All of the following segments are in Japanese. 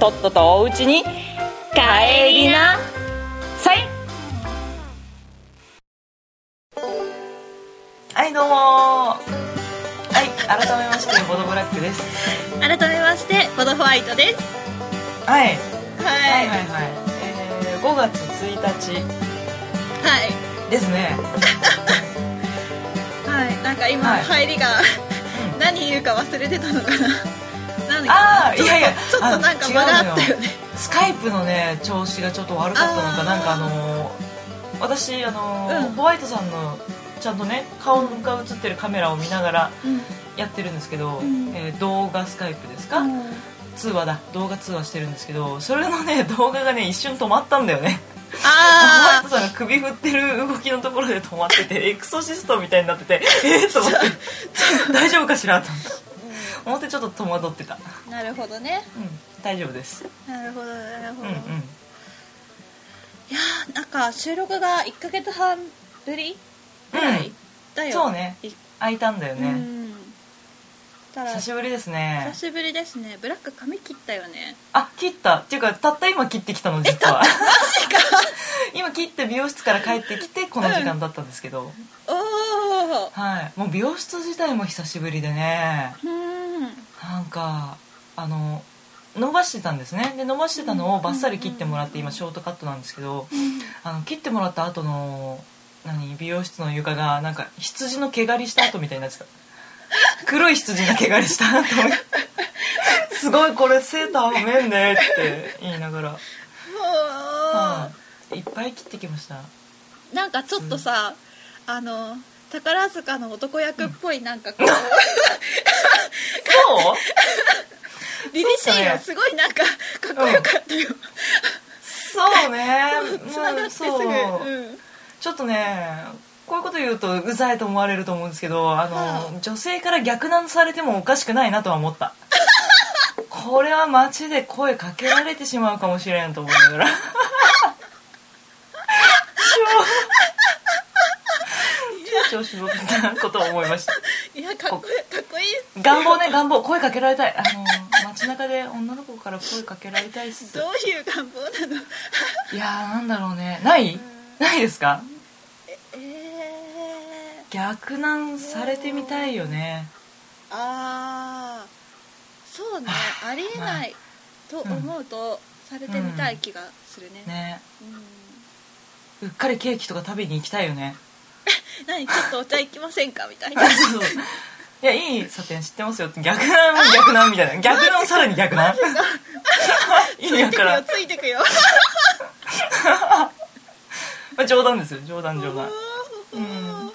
とっととおうちに帰りな。さい。はいどうも。はい改めましてボドブラックです。改めましてボドホワイトです。はい。はい。ははいはいはい。えー、5月1日。はい。ですね。はい。なんか今、はい。入りが何言うか忘れてたのかななんだあいやいやちょっとなんかあの間があったよ。ねスカイプのね調子がちょっと悪かったのかなんかあのー私あのーうん。ホワイトさんのちゃんとね顔が映ってるカメラを見ながらうん。やってるんですけど、ん。えー動画スカイプですか、うん。通話だ。動画通話してるんですけどそれのね 動画がね一瞬止まったんだよね。ホワイあトさんが首振ってる動きのところで止まっててエクソシストみたいになっててえっ、と思って。大丈夫かしら？と思って思ってちょっと戸惑ってた。あなるほどね。うん大丈夫です。なるほどなるほど、うんうん。いやーなんか収録が1ヶ月半ぶりぐらい、うんだよそうね。い開いたんだよね、うん。ただ久しぶりですね。久しぶりですね。ブラック髪切ったよね。あ切った。っていうかたった今切ってきたの実は。今切って美容室から帰ってきてこの時間だったんですけど、おおはい。もう美容室自体も久しぶりでね。うんなんかあの伸ばしてたんですね。で伸ばしてたのをバッサリ切ってもらって今ショートカットなんですけどあの切ってもらった後の何美容室の床がなんか羊の毛刈りした後みたいになってた。黒い羊の毛刈りした後 すごいこれセーター褒めんねって言いながら、はい、いっぱい切ってきました。なんかちょっとさ、あの宝塚の男役っぽいなんかこう、そう？凛々しいよすごいなんかかっこよかったよ、そうね。つながってすぐ、そう。うん、ちょっとねこういうこと言うとうざいと思われると思うんですけどあの、は女性から逆難されてもおかしくないなとは思った。これは街で声かけられてしまうかもしれんと思いながら 超調子乗ったことを思いました。いやかっこいいかっこいい。願望ね願望。声かけられたい。あの街中で女の子から声かけられたいっす。どういう願望なの？いやーなんだろうね。ない？ないですか？えー、逆難されてみたいよね。ああそうね。ありえない。と思うと、されてみたい気がするね。ね。うん。うっかりケーキとか食べに行きたいよね 何ちょっとお茶行きませんか？みたいな。あ そうそう。いやいい査定知ってますよ逆難も逆難みたいな。逆難さらに逆難意味わからん。ついてくよまあ冗談ですよ。冗談冗談。うん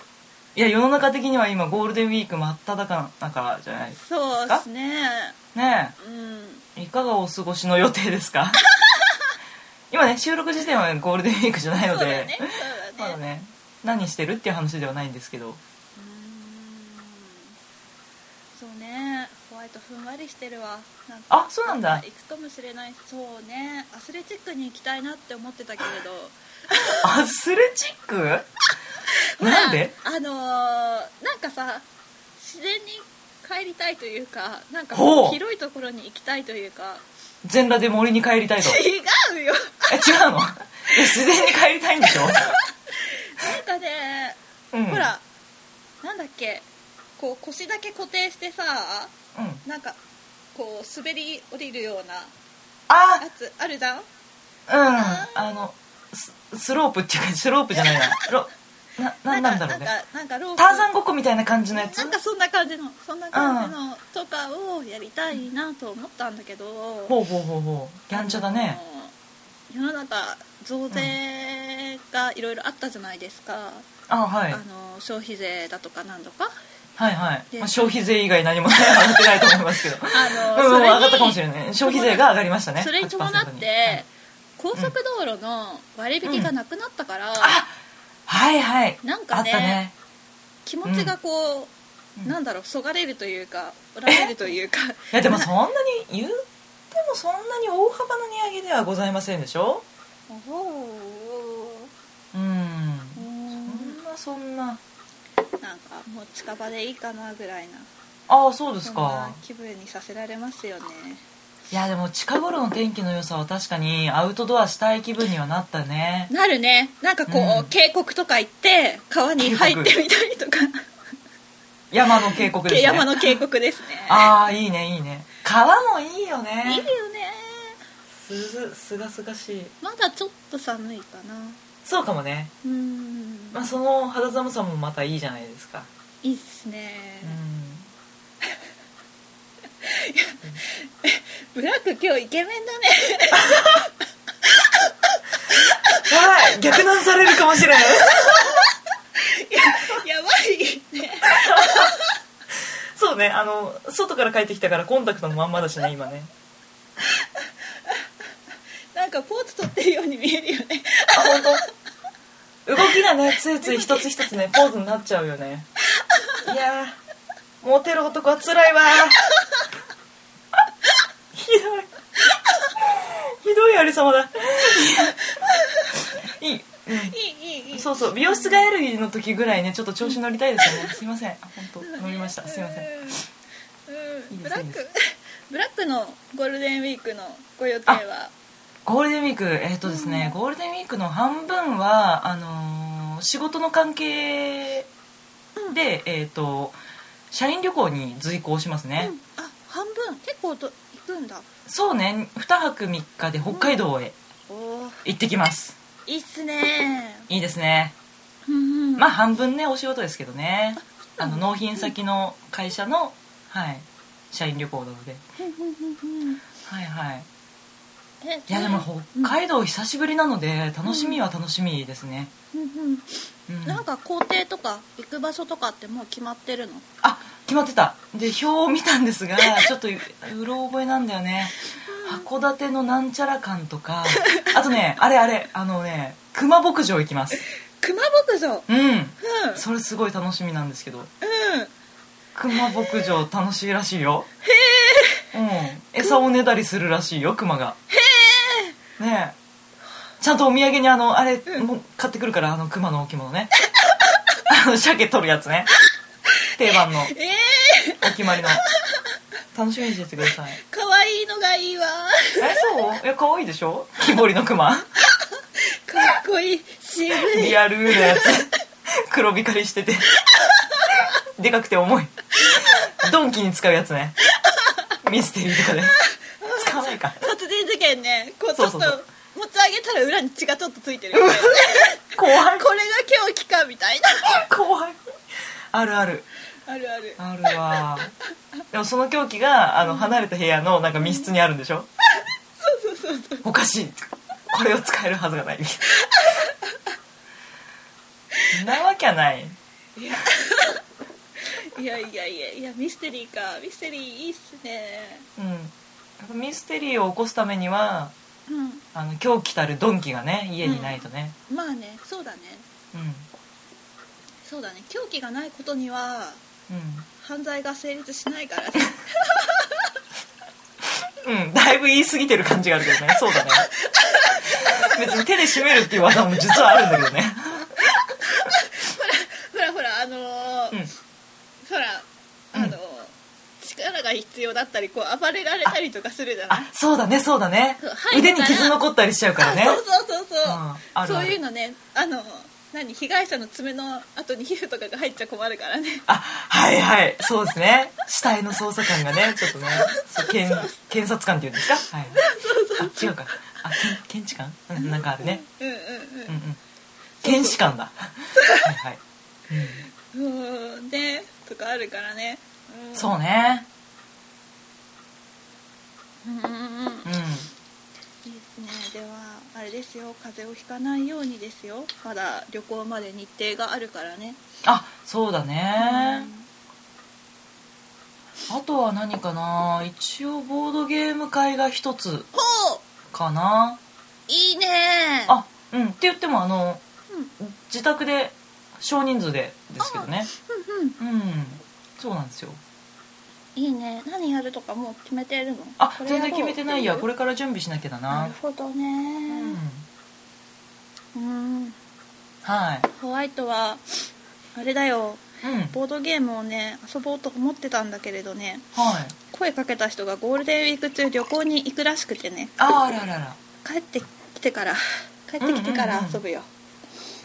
いや世の中的には今ゴールデンウィーク真っ只中じゃないですそうですね。ねうん。えいかがお過ごしの予定ですか？今ね収録時点はゴールデンウィークじゃないので。そうだね。そうだね。まだね何してるっていう話ではないんですけど。そうね。ホワイトふんわりしてるわ。なんかあそうなんだ。行くかもしれない。そうね。アスレチックに行きたいなって思ってたけれど。アスレチック？なんで？ほらあのーなんかさ自然に帰りたいというかなんか広いところに行きたいというか。全裸で森に帰りたいと。違うよ。え違うの？え自然に帰りたいんでしょ、なんかね、うん、ほらなんだっけこう腰だけ固定してさうん。なんかこう滑り降りるようなあ！やつあるじゃん？うん。あのススロープっていうかスロープじゃない なロなななんだろうね。なんかターザンごっこみたいな感じのやつ？なんかそんな感じのそんな感じのとかをやりたいなと思ったんだけど。ほうほうほうほう。やんちゃだね。あの世の中増税がいろいろあったじゃないですか、あはい。あの消費税だとかなんとか。はいはい、でまあ、消費税以外何も上がってないと思いますけど。あのうんそれに上がったかもしれない消費税が上がりましたね。それに伴っ8%にて高速道路の割引がなくなったから、あはいはい。なんかねね。気持ちがこう、うん。なんだろうそがれるというかおられるというか。いやでもそんなに言ってもそんなに大幅な値上げではございませんでしょ？う。んうん。そんなそんな。なんかもう近場でいいかなぐらいな。ああそうですか。な気分にさせられますよね。いやでも近頃の天気の良さは確かにアウトドアしたい気分にはなったね。なるね。なんかこう、うん。渓谷とか行って川に入ってみたりとか、山の渓谷ですね。山の渓谷ですね。ああいいねいいね。川もいいよね。いいよね。すずすがすがしい。まだちょっと寒いかな。そうかもね、うん。まあ、その肌寒さもまたいいじゃないですか。いいっすね。う、ん。ブラック今日イケメンだね。はい逆難されるかもしれない そうねあの外から帰ってきたからコンタクトのまんまだしね今ね。なんかポーズ取ってるように見えるよね。あ本当？動きがねついつい一つ一つねポーズになっちゃうよね。いやーモテる男は辛いわ。ひどい。ひどいありさまだ。いい、うん。いいそうそう美容室帰りの時ぐらいねちょっと調子乗りたいですよね。すいません。本当乗りました。すいません。ブラックブラックのゴールデンウィークのご予定は？ゴールデンウィークえっ、とですね、うん。ゴールデンウィークの半分はあのー仕事の関係で、えっ、と社員旅行に随行しますね、うん。あ半分。結構と行くんだ。そうね。2泊3日で北海道へ行ってきます、いいっすね。いいですね。うんうん。まあ半分ねお仕事ですけどね。あのうん納品先の会社の、はい、社員旅行なので。はいはい。えいやでもうん北海道久しぶりなので楽しみは楽しみですね、うんうん。うん。なんか工程とか行く場所とかってもう決まってるの？あ決まってた。で表を見たんですが ちょっとうろ覚えなんだよね。函館のなんちゃら館とか。あとねあれあれあのね熊牧場行きます。熊牧場？うん。うん。それすごい楽しみなんですけど。うん。熊牧場楽しいらしいよ。へえうん。餌をねだりするらしいよ熊が。へえね。えちゃんとお土産にあのあれ、うん。もう買ってくるからあの熊の置物ね。あの鮭取るやつね。定番の。えお決まりの。楽しみにしててください。ー、かわいいのがいいわ。えそう？いや可愛いでしょ？木彫りの熊。かっこいい。渋い。リアルなやつ。黒光りしてて。でかくて重い。ドンキに使うやつね。ミステリーとかで使わないか殺人事件ねこうちょっとそう。そうそう持ち上げたら裏に血がちょっとついてるみたいな怖い。これが狂気かみたいな。怖い。あるある。あるある。あるわ。でもその凶器があの離れた部屋のなんか密室にあるんでしょ？そうそうそうそう。おかしい。これを使えるはずがない。なわけはない。いや。いやいやいやいやミステリーか。ミステリーいいっすね。うん。ミステリーを起こすためにはうん。あの狂気たるドンキがね家にないとね。まあねそうだね。うん。そうだね。狂気がないことにはうん。犯罪が成立しないからね。うん、だいぶ言い過ぎてる感じがあるけどね。そうだね。別に手で締めるっていう技も実はあるんだけどね。ほらほらあのーうん。ほらが必要だったりこう暴れられたりとかするじゃない？あそうだねそうだね。腕に傷残ったりしちゃうからね。あそうそうそうそう、うんあるそういうのねあの何？被害者の爪の後に皮膚とかが入っちゃ困るからね。あはいはい。そうですね。死体の捜査官がねちょっとねそう検検察官っていうんですか？はいあ違うか。あ検検知官、うん、なんかあるね。うんうんうん。うん検視官だ。はいはい、うん。でとかあるからね、うん、そうねうん。いいですねではあれですよ風邪をひかないようにですよまだ旅行まで日程があるからねあそうだねあとは何かな一応ボードゲーム会が一つほうかないいねあうん。って言ってもあのうん。自宅で少人数でですけどねうん。うん。うん。そうなん。ですよいいね。何やるとかもう決めてるの？あ全然決めてないや。これれから準備しなきゃだな。なるほどうねん。うん。はい。ホワイトはあれだよ。うん。ボードゲームをね遊ぼうと思ってたんだけれどね。はい。声かけた人がゴールデンウィーク中旅行に行くらしくてね。ああららら帰ってきてから。帰ってきてから遊ぶよ、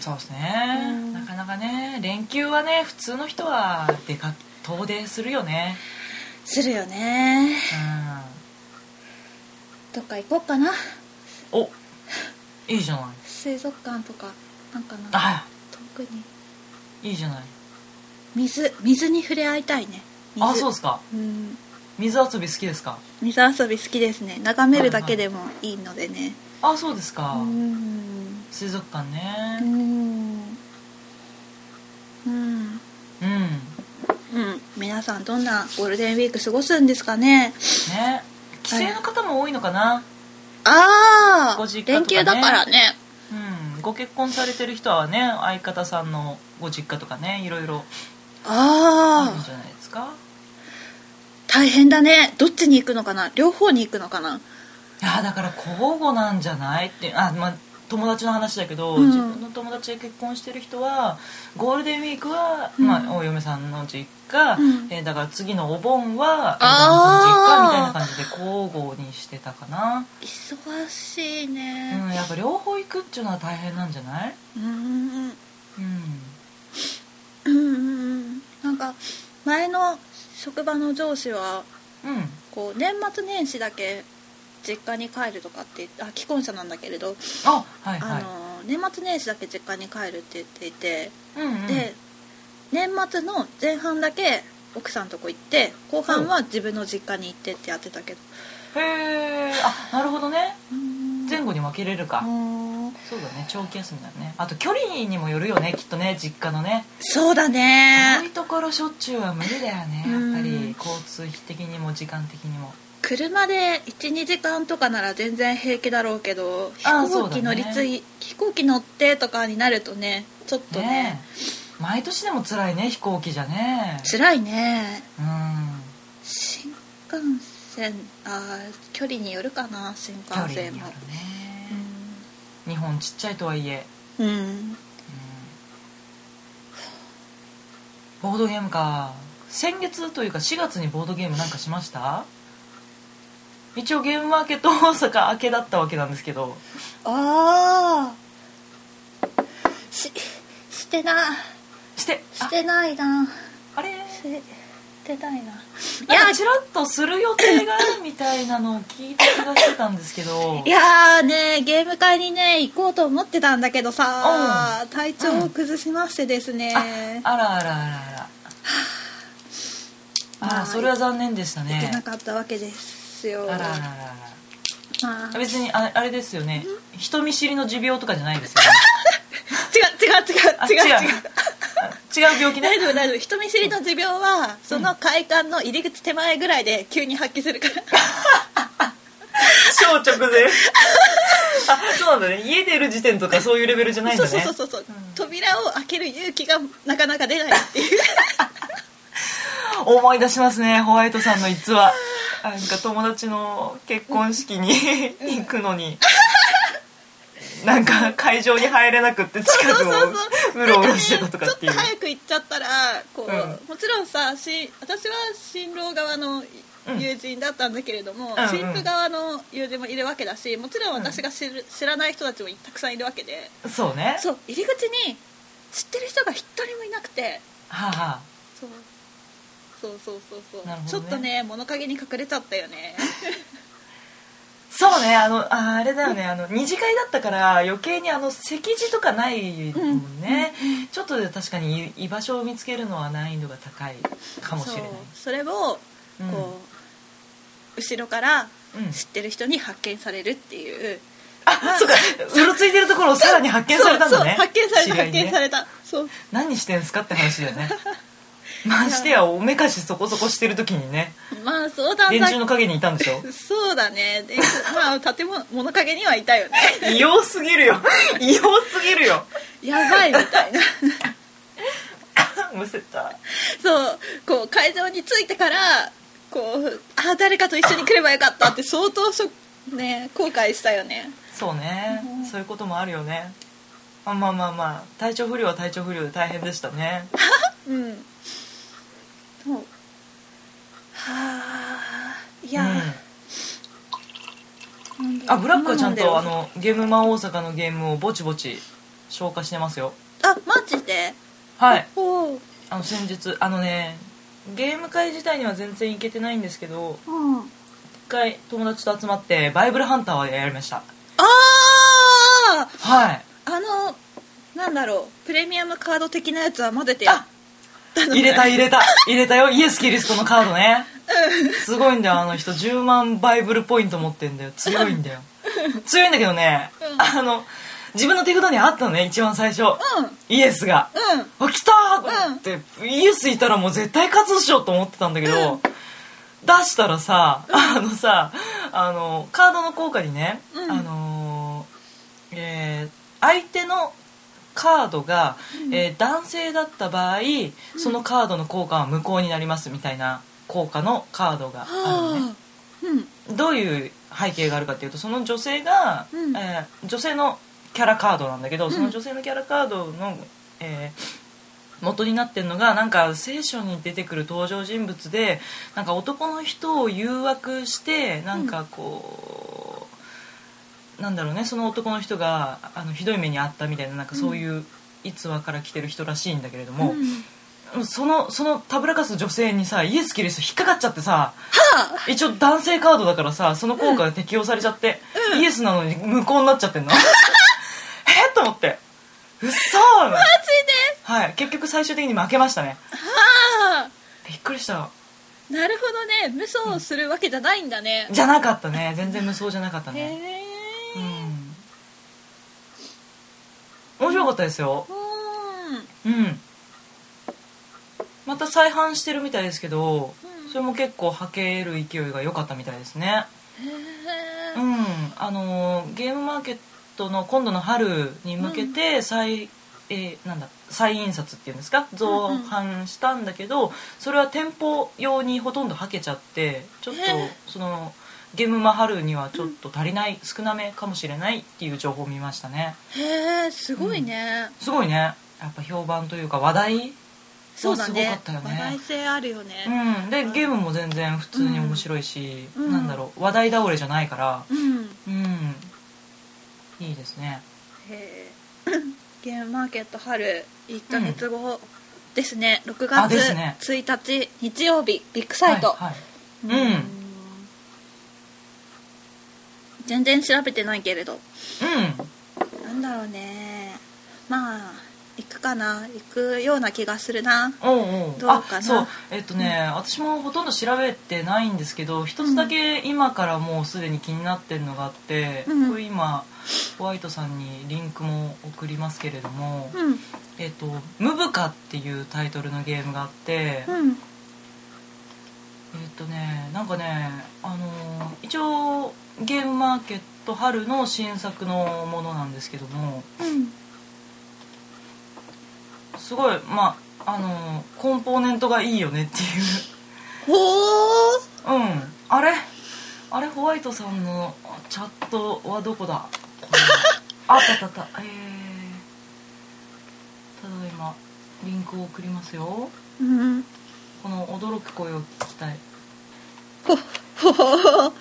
そうですね。うん。なかなかね連休はね普通の人は出か遠出するよねするよね。うどっか行こうかな。んおいいじゃない。水族館とかなんかなあ遠くに。いいじゃない。水水に触れ合いたいね。水。あそうですか。うん。水遊び好きですか。水遊び好きですね。眺めるだけでもいいのでね。あそうですか。うん。水族館うね。うん。うん皆さんどんなゴールデンウィーク過ごすんですかね？ね。帰省の方も多いのかな、ああ、ね。連休だからね。うん、ご結婚されてる人はね相方さんのご実家とかねいろいろあああるんじゃないですか？大変だね。どっちに行くのかな？両方に行くのかな？いやだから交互なんじゃないって。あまあ友達の話だけど、うん。自分の友達で結婚してる人はゴールデンウィークは、うん。まあ、お嫁さんの実家、うん。えーだから次のお盆はあー。旦那さんの実家みたいな感じで交互にしてたかな、忙しいうん、ねやっぱ両方行くっていうのは大変なんじゃない？うん。うん。うんうんうん。なんか前の職場の上司はうん。こう年末年始だけ実家に帰るとかってあ既婚者なんだけれど、あはいはい。あの年末年始だけ実家に帰るって言っていて、うんうん。で年末の前半だけ奥さんとこ行って後半は自分の実家に行ってってやってたけど、へえあなるほどね。前後後に分けれるか、そうだね。長期休みだね。あと距離にもよるよねきっとね実家のね。そうだ遠ねいところしょっちゅうは無理だよねやっぱうん。り交通費的にも時間的にも車で12時間とかなら全然平気だろうけどあ飛行機乗り継い、飛行機乗ってとかになるとねちょっとね。ねえ。毎年でも辛いね飛行機じゃね。辛いね。うん。新幹線あー距離によるかな新幹線も。によるね。日本ちっちゃいとはいえ、うん、うん。うんボードゲームか。先月というか4月にボードゲームなんかしました？一応ゲームマーケット大阪明けだったわけなんですけど。ああししてなしてあ。してないな。あれ？してないな。なんかチラッとする予定があるみたいなのを聞いた気がしてたんですけど。いやーねゲーム会にね行こうと思ってたんだけどさ、体調を崩しましてですね、あらあらあらあら。あ。まあらそれは残念でした行けねなかったわけですよ。あらあらあらら別にああれですよね。人見知りの持病とかじゃないですよね。違う違うあ違う。違う。違う。違う病気ね。大丈夫大丈夫。人見知りの持病はその会館の入り口手前ぐらいで急に発揮するから。超直前。あそうなんだね。家出る時点とかそういうレベルじゃないんそだね。うそうそうそう、う。ん扉を開ける勇気がなかなか出ないっていう思い出しますねホワイトさん。の逸話なんか友達の結婚式に行くのになんか会場に入れなくって近くをそうろうろしてたとかっていう。ちょっと早く行っちゃったらこう、うん。もちろんさし私は新郎側の友人だったんだけれども、うんうん。新婦側の友人もいるわけだしもちろん。私が知る、知らない人たちもたくさんいるわけで。そうね。そう入り口に知ってる人が一人もいなくて。はあ、はあ、そうそうそうそうそう、なるほどね。ちょっとね物陰に隠れちゃったよね。そうねあのああれだよねあの二次会だったから余計にあの席次とかないもんね、ちょっとで確かに居場所を見つけるのは難易度が高いかもしれない。そう。それをうん。こう、後ろからうん。知ってる人に発見されるっていう、あそうか。うろついてるところをさらに発見されたんだね。そうそう発見された発知り合いにね。見された。そう。何してんすかって話だよねましてやおめかしそこそこしてる時にね。まあそうだ電柱の陰にいたんでしょ？そうだね。でまあ建物物陰にはいたよね。異様すぎるよ。異様すぎるよ。やばいみたいな。むせた。そうこう会場に着いてからこうあ誰かと一緒に来ればよかったって相当しょね後悔したよね。そうね、うん。そういうこともあるよね。あまあまあまあ体調不良は体調不良で大変でしたね。うんそう。はあいや、うんあブラックはちゃんとあのゲームマン大阪のゲームをぼちぼち消化してますよ。あマジで？はい。あの先日あのねゲーム会自体には全然行けてないんですけどうん。一回友達と集まってバイブルハンターをやりました。ああはい。あのなんだろう。プレミアムカード的なやつは混ぜてやっ入れた入れた。入れたよ。イエス・キリストのカードね。すごいんだよあの人。10万バイブルポイント持ってんだよ。強いんだよ。強いんだけどね、うん。あの自分の手札にあったのね一番最初、うん。イエスが、うん。あ来たーって、イエスいたらもう絶対勝つっしょと思ってたんだけど、出したらさ、あのさあのカードの効果にね、うん。あのーえー相手のカードが、えー男性だった場合そのカードの効果は無効になりますみたいな効果のカードがあるのね。はあ。うん。どういう背景があるかっていうとその女性が、うん。えー女性のキャラカードなんだけど、ん。その女性のキャラカードの、えー元になってるのがなんか聖書に出てくる登場人物でなんか男の人を誘惑してなんかこう、なんだろうねその男の人があのひどい目に遭ったみたいななんかそういう逸話から来てる人らしいんだけれども、そのそのたぶらかす女性にさイエス・キリスト引っかかっちゃってさ一応男性カードだからさその効果が適用されちゃって、イエスなのに無効になっちゃってんの。え？っと思って。うっそーマジで？はい。結局最終的に負けましたね。はあ。びっくりした。なるほどね。無双するわけじゃないんだね、じゃなかったね。全然無双じゃなかったへねえうん面白かったですよ。うん。うん。また再販してるみたいですけどうん。それも結構はける勢いが良かったみたいですね。へえうん。あのーゲームマーケットの今度の春に向けて再、えーなんだ再印刷っていうんですか？増版したんだけどそれは店舗用にほとんどはけちゃってちょっとそのゲームマ春にはちょっと足りない少なめかもしれないっていう情報を見ましたね。へえすごいね、すごいね。やっぱ評判というか話題すごそうだね。かったよね。話題性あるよね。うん、でゲームも全然普通に面白いし、うん。なんだろう話題倒れじゃないから。うん。うん。いいですね。へえ ゲームマーケット春1ヶ月後。ですね、6あ月ですね。1日日曜日ビッグサイト、はいはい、うん全然調べてないけれど。うん。なんだろうね。まあ行くかな。行くような気がするな。おうおう。どうかな。あそう。えっとね、私もほとんど調べてないんですけど一つだけ今からもうすでに気になってるのがあって、うん。これ今ホワイトさんにリンクも送りますけれどもうん「えっとムブカ」っていうタイトルのゲームがあって、うん。えっとねなんかねあのー一応ゲームマーケット春の新作のものなんですけどもうんすごいまああのーコンポーネントがいいよねっていう。ほー。うん。あれ？あれホワイトさんのチャットはどこだ？あったたた。えー、ただいまリンクを送りますよ。うん。この驚く声を聞きたい、ほほほほ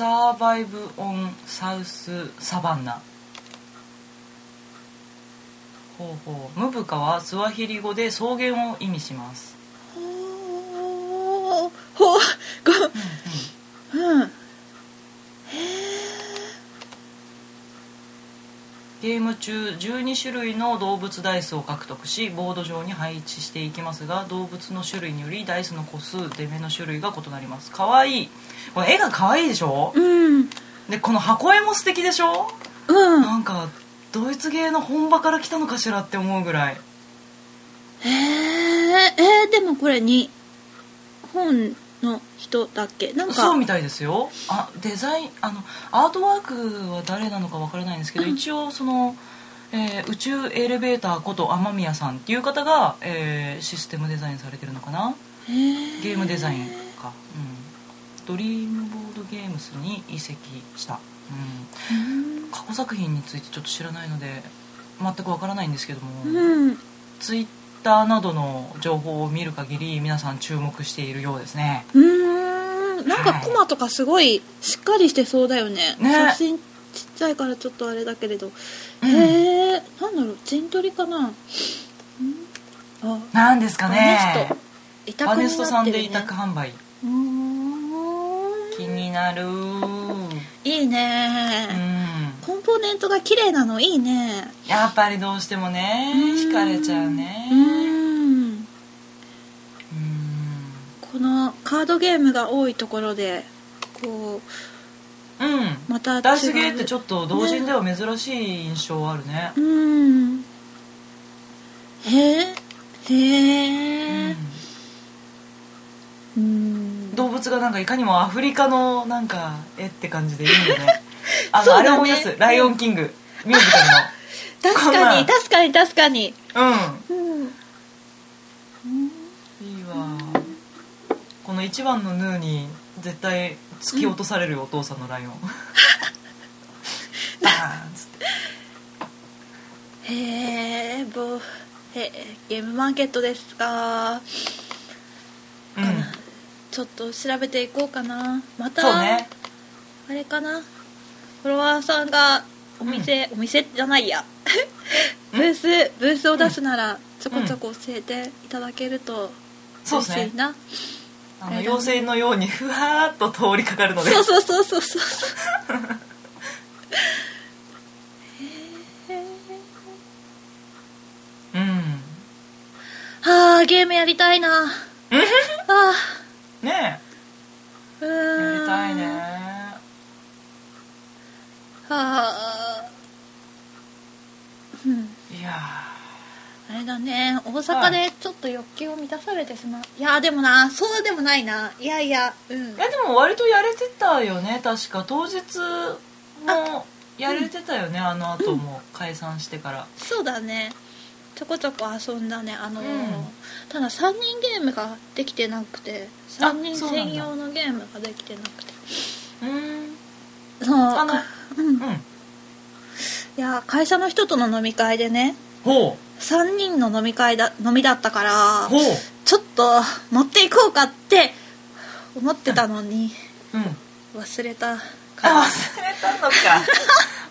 サーバイブ・オン・サウス・サバンナ。ほうほう。ムブカはスワヒリ語で草原を意味します、ほう。ほごうんうんうん。ゲーム中12種類の動物ダイスを獲得しボード上に配置していきますが動物の種類によりダイスの個数出目の種類が異なります。かわい。いこれ絵がかわいいでしょ？えうん。でこの箱絵も素敵でしょ？うん。なんかドイツ芸の本場から来たのかしらって思うぐらい。へええーでもこれ日本の人だっけ？なんかそうみたいですよ。あデザインあのアートワークは誰なのかわからないんですけど、一応その、えー宇宙エレベーターこと雨宮さんっていう方が、えーシステムデザインされてるのかな？ゲームデザインか、うん、ドリームボードゲームスに移籍した、うん、過去作品についてちょっと知らないので全くわからないんですけども、うん。ツイッターなどの情報を見る限り皆さん注目しているようですね。うーん。なんかコマとかすごいしっかりしてそうだよね。ね。写真ちっちゃいからちょっとあれだけれど、うん。へえなんだろう。陣取りかな。うん？あ。なんですかバネねスト。委託バネにストさんで委託販売。うーん。気になる。いいね、うんコンポーネントが綺麗なのいいね。やっぱりどうしてもね惹かれちゃうね。うん。うんこのカードゲームが多いところでこうん。うまたダイスゲーってちょっと同人では珍しい印象あるね。うん。へえ。へうえん。うん。動物がなんかいかにもアフリカのなんか絵って感じでいいよねあの、あれ思い出す「ライオンキング」ミュージカル 確こんなん。かに確かに確かに。のうん。うん。いいわ。この一番のヌーに絶対突き落とされるよ、お父さんのライオン。バーンっつって。へえぼへえゲームマーケットですか。うん。ちょっと調べていこうかな。またそうね。あれかなフォロワーさんがお店、お店じゃないや。ブースブースを出すならちょこちょこ教えていただけると嬉しいな、あの妖精のようにふわーっと通りかかるので。そうそうそうそうそう。うん。はあゲームやりたいな。あねーうえやりたいねはあうん。いやあれだね。大阪でちょっと欲求を満たされてしまう、い、やでもなそうでもないな。いやいやうん。ーいやでも割とやれてたよね。確か。当日もやれてたよね。あの後も。解散してから。そうだね。ちょこちょこ遊んだね。あのー、うん。ただ3人ゲームができてなくて。3人専用のゲームができてなくて。うん。そう。あのうん。うんいや会社の人との飲み会でねほ3人の飲み会だ飲みだったからちょっと持っていこうかって思ってたのにうん。忘れたあから。忘れたのか。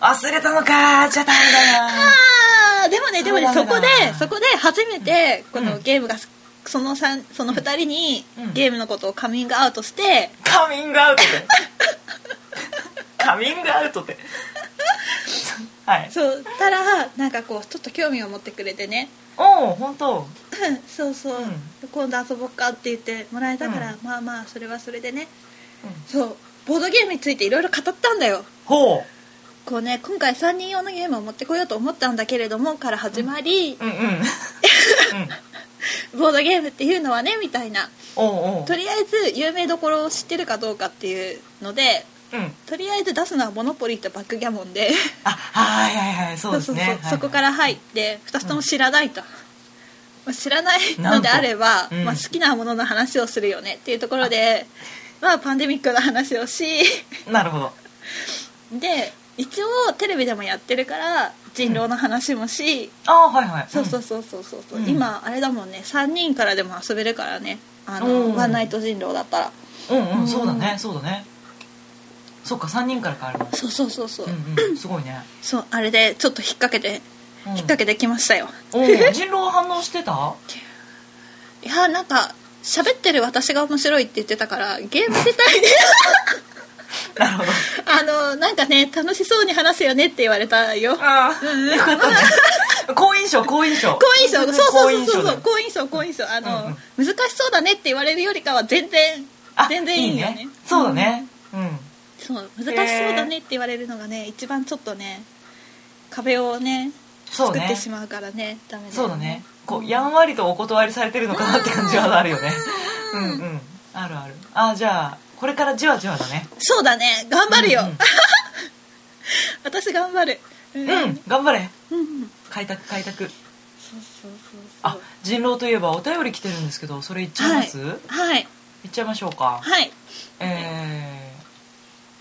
忘れたのか。じゃあダメだな。あーでもねでもねそこでそこで初めてこのうん。ゲームがその三その2人にうん。ゲームのことをカミングアウトしてカミングアウトでカミングアウトではい。そうたらなんかこうちょっと興味を持ってくれてね。おお本当。そうそう、今度遊ぼっかって言ってもらえたから、うん。まあまあそれはそれでね。うん。そう。ボードゲームについていろいろ語ったんだよ。ほこうね今回3人用のゲームを持ってこようと思ったんだけれどもから始まり、ううんうん。う んボードゲームっていうのはねみたいな。とりあえず有名どころを知ってるかどうかっていうのでうんとりあえず出すのはモノポリーとバックギャモンで。あはいはいはいそうですね。そこから入って2つとも知らないと、まあ知らないのであれば、うん。まあ、好きなものの話をするよねっていうところで、まあ、パンデミックの話をしなるほど。で一応テレビでもやってるから人狼の話もし、ああはいはい。そうそうそうそうそう、う。ん。今あれだもんね。3人からでも遊べるからね。あおのーワンナイト人狼だったら。うんうん、うん。そうだねそうだねそっか3人から変わるのそうそうそうそう、うんうん。すごいね。そうあれでちょっと引っ掛けてうん。引っ掛けてきましたよ、おー人狼反応してた？いやなんか喋ってる私が面白いって言ってたからゲーム自体でなるほど。あのなんかね楽しそうに話すよねって言われたよ。ああ、うん。うんよかったね。好印象好印象。好印象そうそうそうそう。好印象だ好印象あの、うん難しそうだねって言われるよりかは全然あ全然いいよね。そうだね。うんそう難しそうだねって言われるのがね一番ちょっとね壁をねそうね。作ってしまうからねダメだよそうだね。こうやんわりとお断りされてるのかなって感じはあるよね。うん。うんあるある。あじゃあこれからじわじわだね。そうだね。頑張るよ、うんうん。私頑張る。うん。うん頑張れ。うん開拓開拓。そうそうそうあ人狼といえばお便り来てるんですけどそれ言っちゃいます、はい。はい。言っちゃいましょうか。はい。えー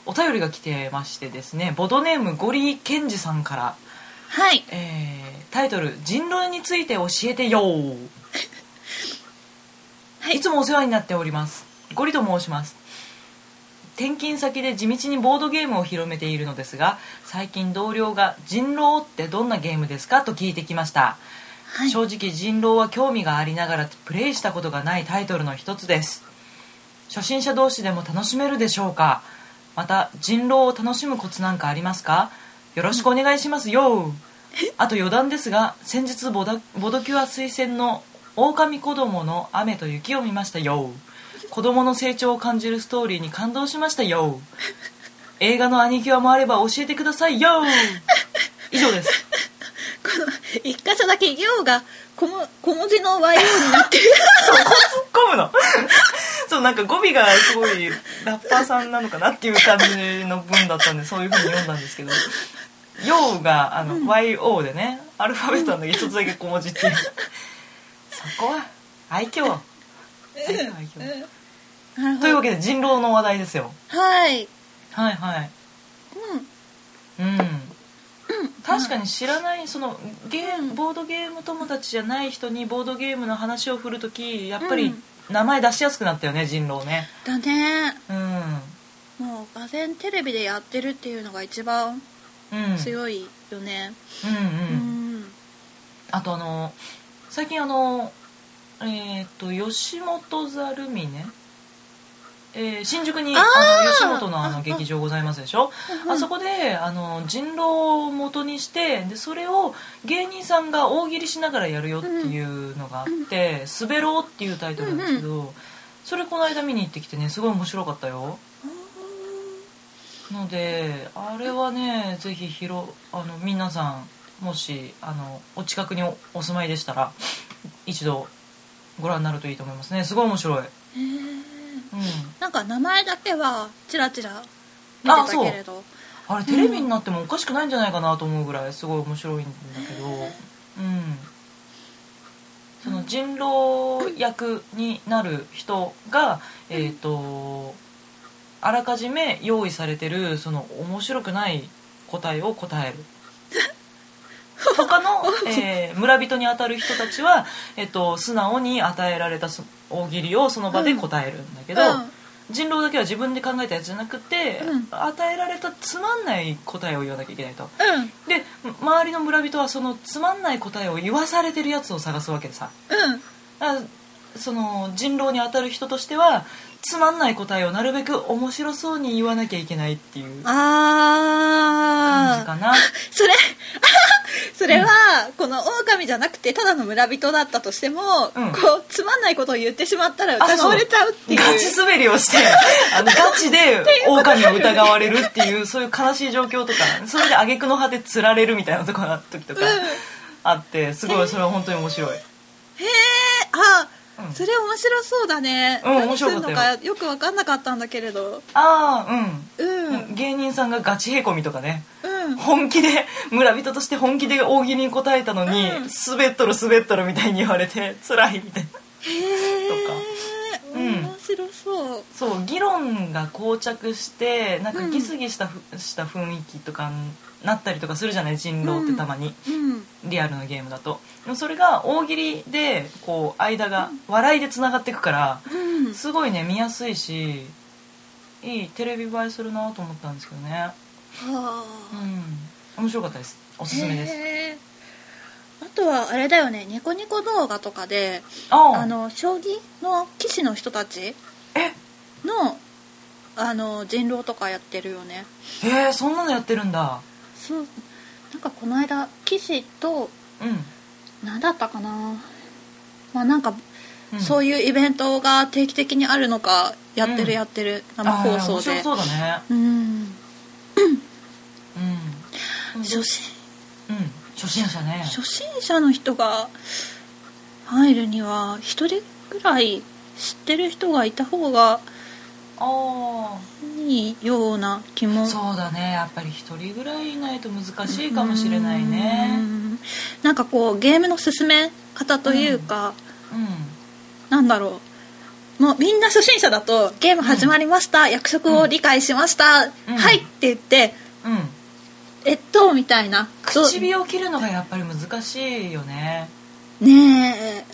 お便りが来てましてですねボドネームゴリケンジさんから、はい。えータイトル「人狼について教えてよ」はい。いつもお世話になっております。ゴリと申します。転勤先で地道にボードゲームを広めているのですが最近同僚が「人狼ってどんなゲームですか?」と聞いてきました、はい。正直人狼は興味がありながらプレイしたことがないタイトルの一つです。初心者同士でも楽しめるでしょうかまた人狼を楽しむコツなんかありますか？よろしくお願いしますよ。あと余談ですが先日ボダボドキュア推薦の「狼子供の雨と雪」を見ましたよ。子供の成長を感じるストーリーに感動しましたよ。映画のアニキュアもあれば教えてくださいよ。以上です。この一箇所だけ「行」が小も小文字の YO になってる。そこ突っ込むのそうなんか語尾がすごいラッパーさんなのかなっていう感じの文だったんでそういう風に読んだんですけど「よ」があの、YO でねアルファベットなんだけど一つだけ小文字っていう。そこは愛嬌。愛嬌。というわけで人狼の話題ですよ。はい。はいはい。うん。うん。確かに知らないそのゲームボードゲーム友達じゃない人にボードゲームの話を振るときやっぱりうん名前出しやすくなったよね人狼ね。だね。うん。もうがぜんテレビでやってるっていうのが一番うん。強いよね。うんうん、うん。あとあの最近あのえっ、と吉本ざるみねえー新宿にあの吉本のあの劇場ございますでしょ？うんあそこであの人狼を元にしてでそれを芸人さんが大喜利しながらやるよっていうのがあって「滑ろう」っていうタイトルなんですけどそれこの間見に行ってきてねすごい面白かったよ。のであれはねぜひ広あの皆さんもしあのお近くにおお住まいでしたら一度ご覧になるといいと思いますね。すごい面白い、なんか名前だけはチラチラ見てたけれど。あれテレビになってもおかしくないんじゃないかなと思うぐらいすごい面白いんだけど。うん。その人狼役になる人がえっ、とあらかじめ用意されてるその面白くない答えを答える他の、えー村人に当たる人たちは、えっと素直に与えられたそ大喜利をその場で答えるんだけど、うん。人狼だけは自分で考えたやつじゃなくて、うん。与えられたつまんない答えを言わなきゃいけないと。うん。で周りの村人はそのつまんない答えを言わされてるやつを探すわけでさ。うん。だからその人狼に当たる人としてはつまんない答えをなるべく面白そうに言わなきゃいけないっていう感じかな。それ それは、この狼じゃなくてただの村人だったとしても、うん。こうつまんないことを言ってしまったらあ疑われちゃうっていう。ガチ滑りをしてあの ガチで狼を疑われるっていうそういう悲しい状況とかそれで挙句の果て釣られるみたいなとこ時とかうん。あってすごいそれは本当に面白い。へえあ、うん。それ面白そうだね、うん面何するのかよ。く分かんなかったんだけれど。ああううん。ん、芸人さんがガチへこみとかね。うん。本気で村人として本気で大喜利に答えたのに、うん。滑っとる滑っとるみたいに言われて辛いみたいな。へえうん。面白そう。そう議論が膠着してなんかギスギスしたふ、した雰囲気とかになったりとかするじゃない人狼ってたまに、うん。リアルなゲームだと。でもそれが大喜利でこう間が笑いでつながっていくからうん。すごいね見やすいしいいテレビ映えするなと思ったんですけどね。はあ。うん。面白かったです。おすすめですあとはあれだよねニコニコ動画とかでああ。の将棋の棋士の人たちえ？のあの人狼とかやってるよね。へえそんなのやってるんだ。そう。なんかこの間棋士とうん。何だったかな。まあなんか、うん。そういうイベントが定期的にあるのかやってうん。るやってる、生放送で。そうだね。うん。うん。初心うん初心者ね。初心者の人が入るには一人ぐらい知ってる人がいた方があいいような気も。あそうだね。やっぱり一人ぐらいいないと難しいかもしれないね。うん。なんかこうゲームの進め方というか、うん。なんだろう。もうみんな初心者だとゲーム始まりました、約束を理解しました、うん。はいって言ってうんえっとみたいな。ど唇を切るのがやっぱり難しいよね。ね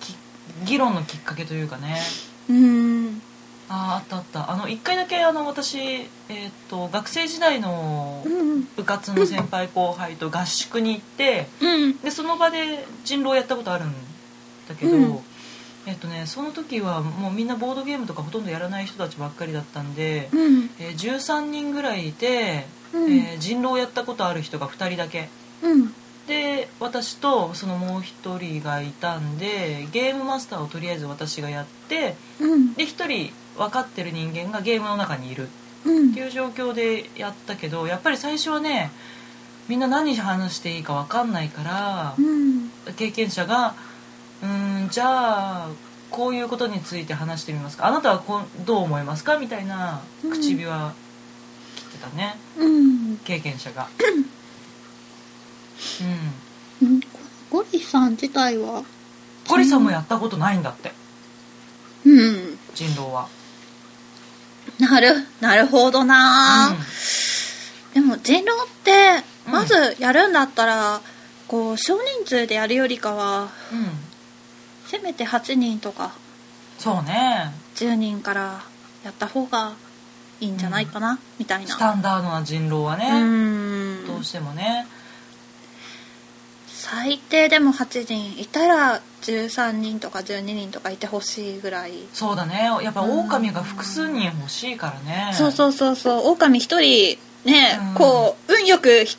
き議論のきっかけというかね。えうん。あああったあった。あの一回だけあの私、えー、と学生時代のうん部活の先輩後輩と合宿に行ってうんでその場で人狼やったことあるんだけど、うん。えっとねその時はもうみんなボードゲームとかほとんどやらない人たちばっかりだったんで、うん。えー13人ぐらいいて、うん。えー人狼やったことある人が2人だけ。うん。で私とそのもう1人がいたんでゲームマスターをとりあえず私がやってうん。で1人分かってる人間がゲームの中にいる。うん。っていう状況でやったけどやっぱり最初はねみんな何話していいか分かんないからうん。経験者が「うーんじゃあこういうことについて話してみますか。あなたはこうどう思いますか?」みたいな唇は切ってたね。うん経験者が。うん。うんゴリさん自体は？ゴリさんもやったことないんだって。うん。人狼は。なるなるほどな、でも人狼ってうん。まずやるんだったら、こう少人数でやるよりかはうん、うん、せめて8人とかそうね。10人からやった方がいいんじゃないかな、みたいな。スタンダードな人狼はうね、ん。どうしてもね。最低でも8人いたら13人とか12人とかいてほしいぐらい。そうだね。やっぱ狼が複数人欲しいからね。そうそうそうそう。狼一人ね、うん。こう運よくひ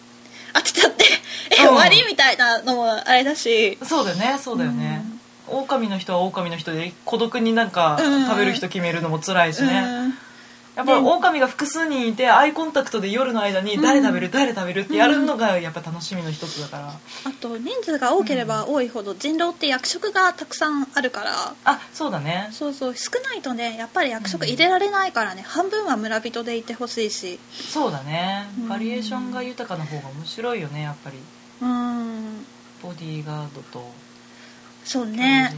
当てちゃってえ、うん。終わりみたいなのもあれだし。そうだよねそうだよね、狼の人は狼の人で孤独になんかうん。食べる人決めるのも辛いしね、うんやっぱり狼が複数人いてアイコンタクトで夜の間に誰食べる、うん誰食べるってやるのがやっぱ楽しみの一つだから、あと人数が多ければ多いほど人狼って役職がたくさんあるから。あそうだね。そうそう。少ないとねやっぱり役職入れられないからね、半分は村人でいてほしいし。そうだね。うん。バリエーションが豊かな方が面白いよねやっぱり。うん。ボディーガードとそう狂ね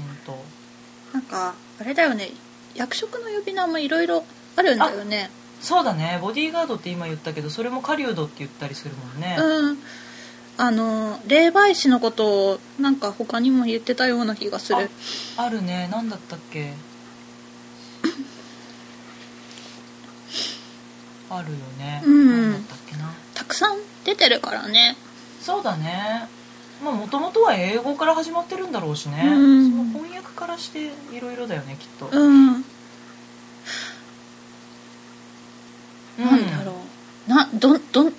なんかあれだよね。役職の呼び名もいろいろあるんだよね。そうだね。ボディーガードって今言ったけどそれも狩人って言ったりするもんね、うん。あの霊媒師のことをなんか他にも言ってたような気がする。あるね。何だったっけ？あるよね、うん。何だったっけな？たくさん出てるからね。そうだね。まあもともとは英語から始まってるんだろうしね、うん。その翻訳からしていろいろだよねきっと、うんだろうなどど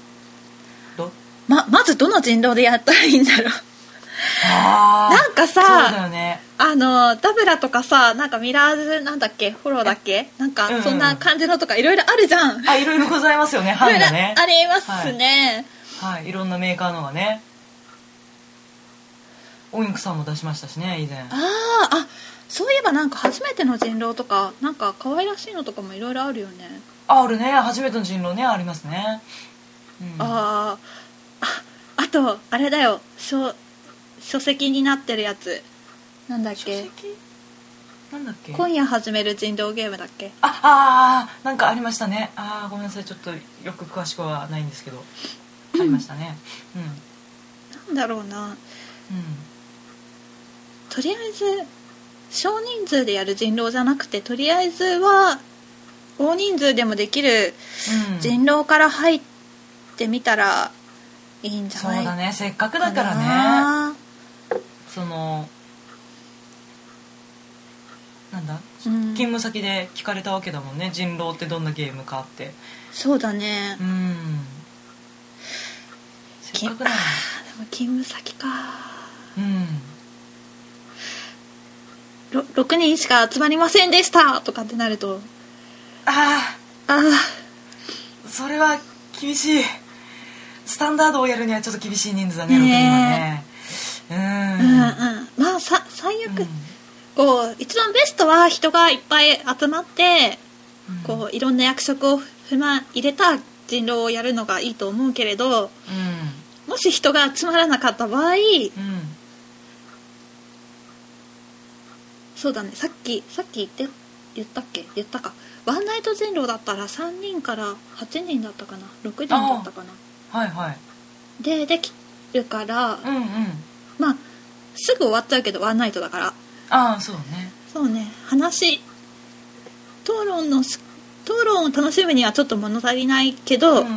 どままずどの人狼でやったらいいんだろう。なんかそうださよね。あのダブラとかさなんかミラーズなんだっけフォローだっけ？なんうんうん。かそんな感じのとかいろいろあるじゃん、あいろいろございますよね版がね。ありますね、はい。いろんなメーカーのがね。オインクさんも出しましたしね以前。あーあそういえばなんか初めての人狼とかなんか可愛らしいのとかもいろいろあるよね、あるね初めての人狼ねありますね、うん、ああとあれだよ。書書籍になってるやつ。なんだっ書け籍？なんだっけ？今夜始める人狼ゲームだっけ？ああーなんかありましたね。ああごめんなさい。ちょっとよく詳しくはないんですけど。ありましたね。うん。なんだろうな。うん。とりあえず少人数でやる人狼じゃなくてとりあえずは大人数でもできるうん。人狼から入ってみたらいいんじゃそうないだね。せっかくだからね。なそのなんだ？うん。勤務先で聞かれたわけだもんね。人狼ってどんなゲームかって。そうだね。うん。せっかくなのあーでも勤務先か。うん。ろ6人しか集まりませんでした。とかってなると。ああああそれは厳しいスタンダードをやるにはちょっと厳しい人数だねね6人はね。うん。うんまあさ最悪、こう一番ベストは人がいっぱい集まってうん。こういろんな役職を踏ま入れた人狼をやるのがいいと思うけれどうん。もし人が集まらなかった場合うん。そうだね。さっきさっき言って言ったっけ？言ったか。ワンナイト人狼だったら3人から8人だったかな？6人だったかな？はいはい。でできるからうんうん。まあすぐ終わっちゃうけどワンナイトだから。ああそうね。そうね。話討論のし討論を楽しむにはちょっと物足りないけど、うん。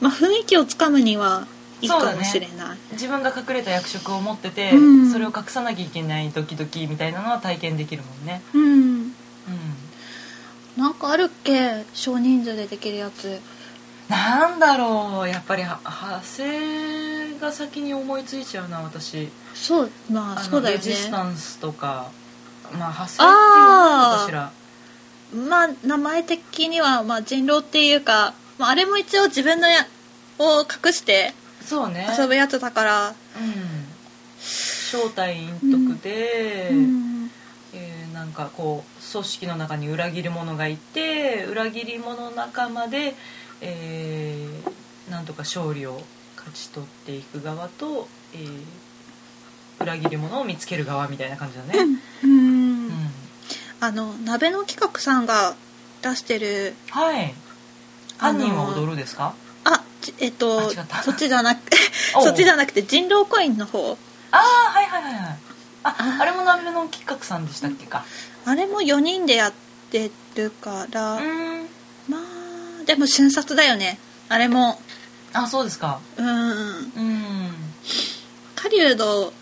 まあ、雰囲気をつかむにはいいかもしれない、自分が隠れた役職を持ってて、うん。それを隠さなきゃいけないドキドキみたいなのは体験できるもんね。うん。うん。なんかあるっけ？少人数でできるやつなんだろうやっぱりは派生が先に思いついちゃうな私。そうまああそうだよのレジスねタンスとかまあ派生っていうのかしら。まあ名前的には、まあ、人狼っていうか、まあ、あれも一応自分のやを隠してそうね。遊ぶやつだから、うん。正体隠匿で、うん。えーなんかこう組織の中に裏切り者がいて裏切り者仲間で、えーなんとか勝利を勝ち取っていく側と、えー裏切り者を見つける側みたいな感じだね、うんうん。あの鍋の企画さんが出してるはい。犯人は踊るですか？あちえっとそっちじゃなく おう。そっちじゃなくて人狼コインの方。ああはいはいはいはいあああれも鍋の企画さんでしたっけか？あれも4人でやってるから、うん。まあでも瞬殺だよね。あれも。あそうですか。うん。うん。狩人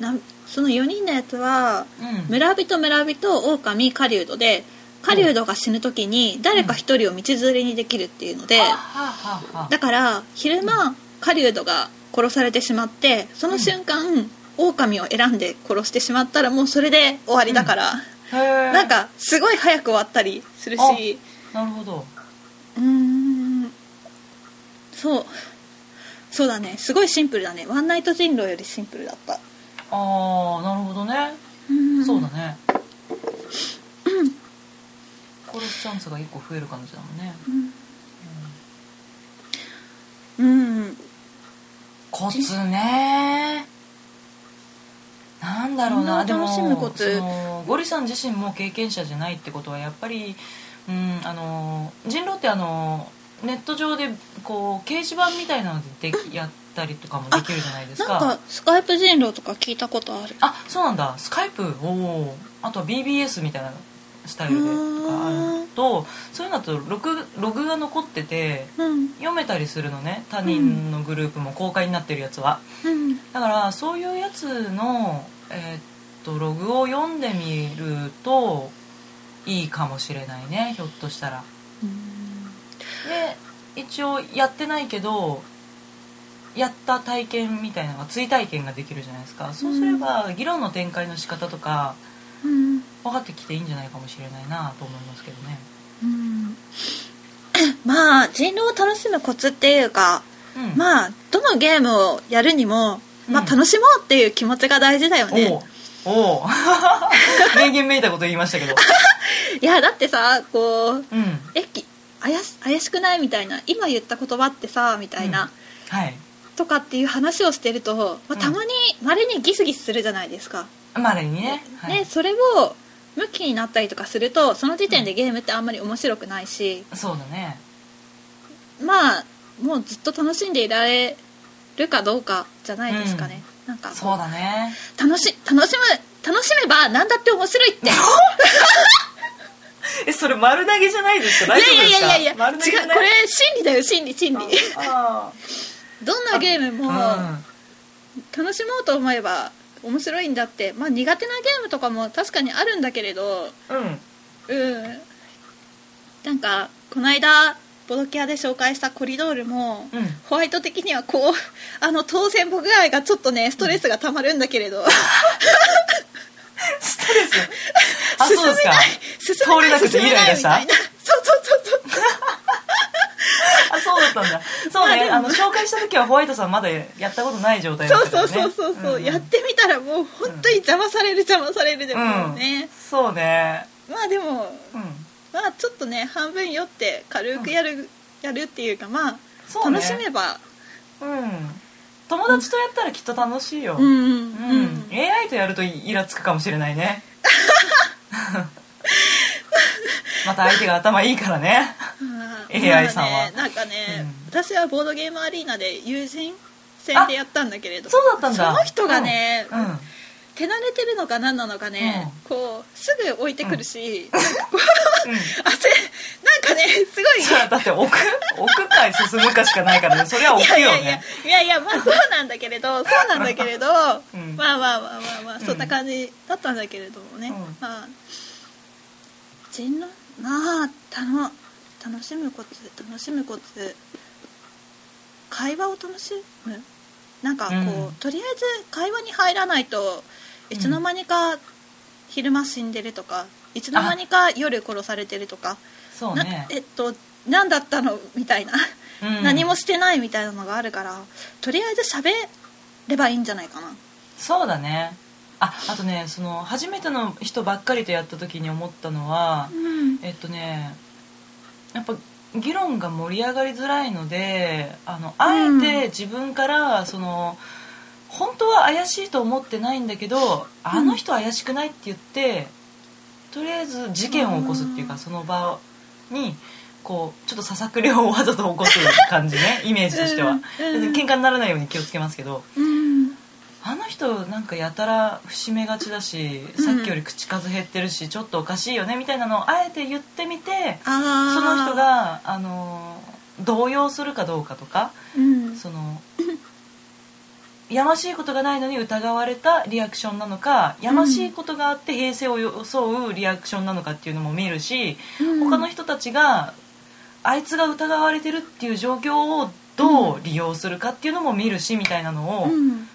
なんその4人のやつはうん。村人村人狼狩人で狩人が死ぬ時に誰か一人を道連れにできるっていうのではあはあはあ。だから昼間狩人が殺されてしまってその瞬間、狼を選んで殺してしまったらもうそれで終わりだから、へえなんかすごい早く終わったりするし。なるほどうーん。そう。そうだね。すごいシンプルだね。ワンナイト人狼よりシンプルだった。ああなるほどね。うん。そうだね。殺すチャンスが1個増える感じだもんね。うん。コツね。なんだろうな。でもゴリさん自身も経験者じゃないってことはやっぱり、うん、あの人狼ってあのネット上でこう掲示板みたいなのでやったりとかもできるじゃないですか。なんかスカイプ人狼とか聞いたことある。あそうなんだ。スカイプ？おおあとは BBS みたいなスタイルでとかあるとそういうのだとログログが残っててうん。読めたりするのね。他人のグループも公開になってるやつは。うん。だからそういうやつの、えーっとログを読んでみるといいかもしれないねひょっとしたら。で一応やってないけどやった体験みたいなのが追体験ができるじゃないですか。そうすれば議論の展開の仕方とかうん。分かってきていいんじゃないかもしれないなと思いますけどね。うん。まあ人狼を楽しむコツっていうかうん。まあどのゲームをやるにも、まあ、うん。楽しもうっていう気持ちが大事だよね、おう。お う名言めいたこと言いましたけど。いやだってさこううん。えき怪し怪しくないみたいな今言った言葉ってさみたいな、はい。とかっていう話をしてると、まあ、たまにまれにギスギスするじゃないですか、まれにね、はい。ねそれを向きになったりとかするとその時点でゲームってあんまり面白くないし、そうだね。まあもうずっと楽しんでいられるかどうかじゃないですかね、なんか。そうだね。楽し楽しむ楽しめば何だって面白いって。い えそれ丸投げじゃないですか？大やい丈夫ですか？やいやいや違うこれ心理だよ心理心理。あ どんなゲームもあ楽しもうと思えば面白いんだって。まあ苦手なゲームとかも確かにあるんだけれど。うんうん。うん。なんかこの間ボドキアで紹介したコリドールも、うん。ホワイト的にはこう あの当選僕愛がちょっとねストレスがたまるんだけれど、ストレス？あそうですか。進めない進めな。いみたいなそうそうそうそう。あそうだっったんだ。そうね、あ、の紹介した時はホワイトさんまだやったことない状態だったから、ね、そうそうそうそう、んやってみたらもう本当に邪魔される邪魔されるでもうね、そうね。まあでもうんまあちょっとね半分酔って軽くやる、やるっていうかまあそうね。楽しめば。うん。友達とやったらきっと楽しいよ、うんうんううん。ん、AI とやるとイラつくかもしれないね。また相手が頭いいからね。あ AI さんは。まあねなんかね、うん。私はボードゲームアリーナで友人戦でやったんだけれど。そうだったんだ。その人がね、うん、うん手慣れてるのか何なのかね、こうすぐ置いてくるし、なんかこううん。汗なんかねすごいそれはだって奥奥か進むかしかないからね。それは置くよね。いやいやいやいやいやまあそうなんだけれど そうなんだけれど、うん。まあまあまあまあまあうん。そんな感じだったんだけれどもね、うん。まあ人のまあたの楽しむコツ楽しむコツ会話を楽しむ？なんかこう、うん。とりあえず会話に入らないといつの間にか昼間死んでるとかいつの間にか夜殺されてるとかなそうね、えっと何だったの？みたいな、うん何もしてないみたいなのがあるからとりあえず喋ればいいんじゃないかな。そうだね。ああとねその初めての人ばっかりとやった時に思ったのはうん。えっとねやっぱ議論が盛り上がりづらいのであのあえて自分からその本当は怪しいと思ってないんだけどあの人怪しくないって言ってとりあえず事件を起こすっていうかその場にこうちょっとささくれをわざと起こす感じね イメージとしては。うん。うん。喧嘩にならないように気をつけますけど。うん。あの人なんかやたら節目がちだしうんさっきより口数減ってるしちょっとおかしいよねみたいなのをあえて言ってみてその人があの動揺するかどうかとかうん。その やましいことがないのに疑われたリアクションなのかやましいことがあって平静を装うリアクションなのかっていうのも見るしうん。他の人たちがあいつが疑われてるっていう状況をどう利用するかっていうのも見るしみたいなのをうん。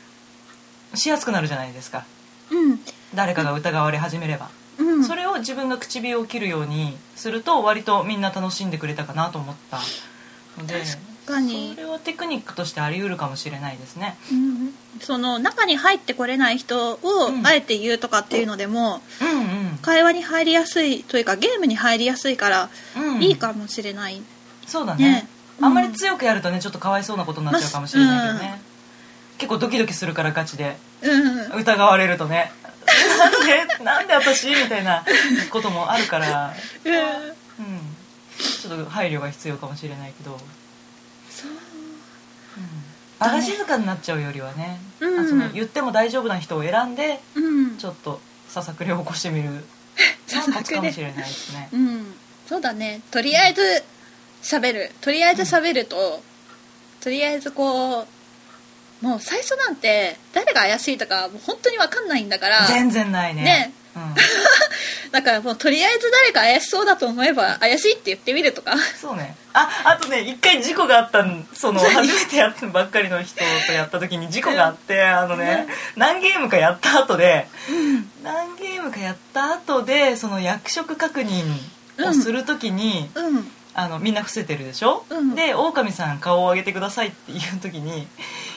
しやすくなるじゃないですか。うん。誰かが疑われ始めれば。うん。それを自分が唇を切るようにすると割とみんな楽しんでくれたかなと思ったので。確かに。それはテクニックとしてあり得るかもしれないですね。うんその中に入ってこれない人をうん。あえて言うとかっていうのでもうん会話に入りやすいというかゲームに入りやすいからうん、うん、いいかもしれない、そうだね。ね。うん。あんまり強くやるとねちょっとかわいそうなことになっちゃうかもしれないけどね、結構ドキドキするからガチで。うん疑われるとね。なんでなんで私みたいなこともあるから、うん。うん、ちょっと配慮が必要かもしれないけどそう。場が静かになっちゃうよりはね、うん。あその言っても大丈夫な人を選んでうん。ちょっとささくれを起こしてみる。ささくれコツかもしれないですね。うん。そうだね。とりあえず喋る。とりあえず喋ると、とりあえずこうもう最初なんて誰が怪しいとかもう本当に分かんないんだから。全然ないね。ね。うん、だからもうとりあえず誰か怪しそうだと思えば怪しいって言ってみるとか。そうね。ああとね一回事故があったんその初めてやったばっかりの人とやった時に事故があってあのね何ゲームかやった後で何ゲームかやった後でその役職確認をする時に、うん。あのみんな伏せてるでしょ、うん。で狼さん顔を上げてくださいっていう時に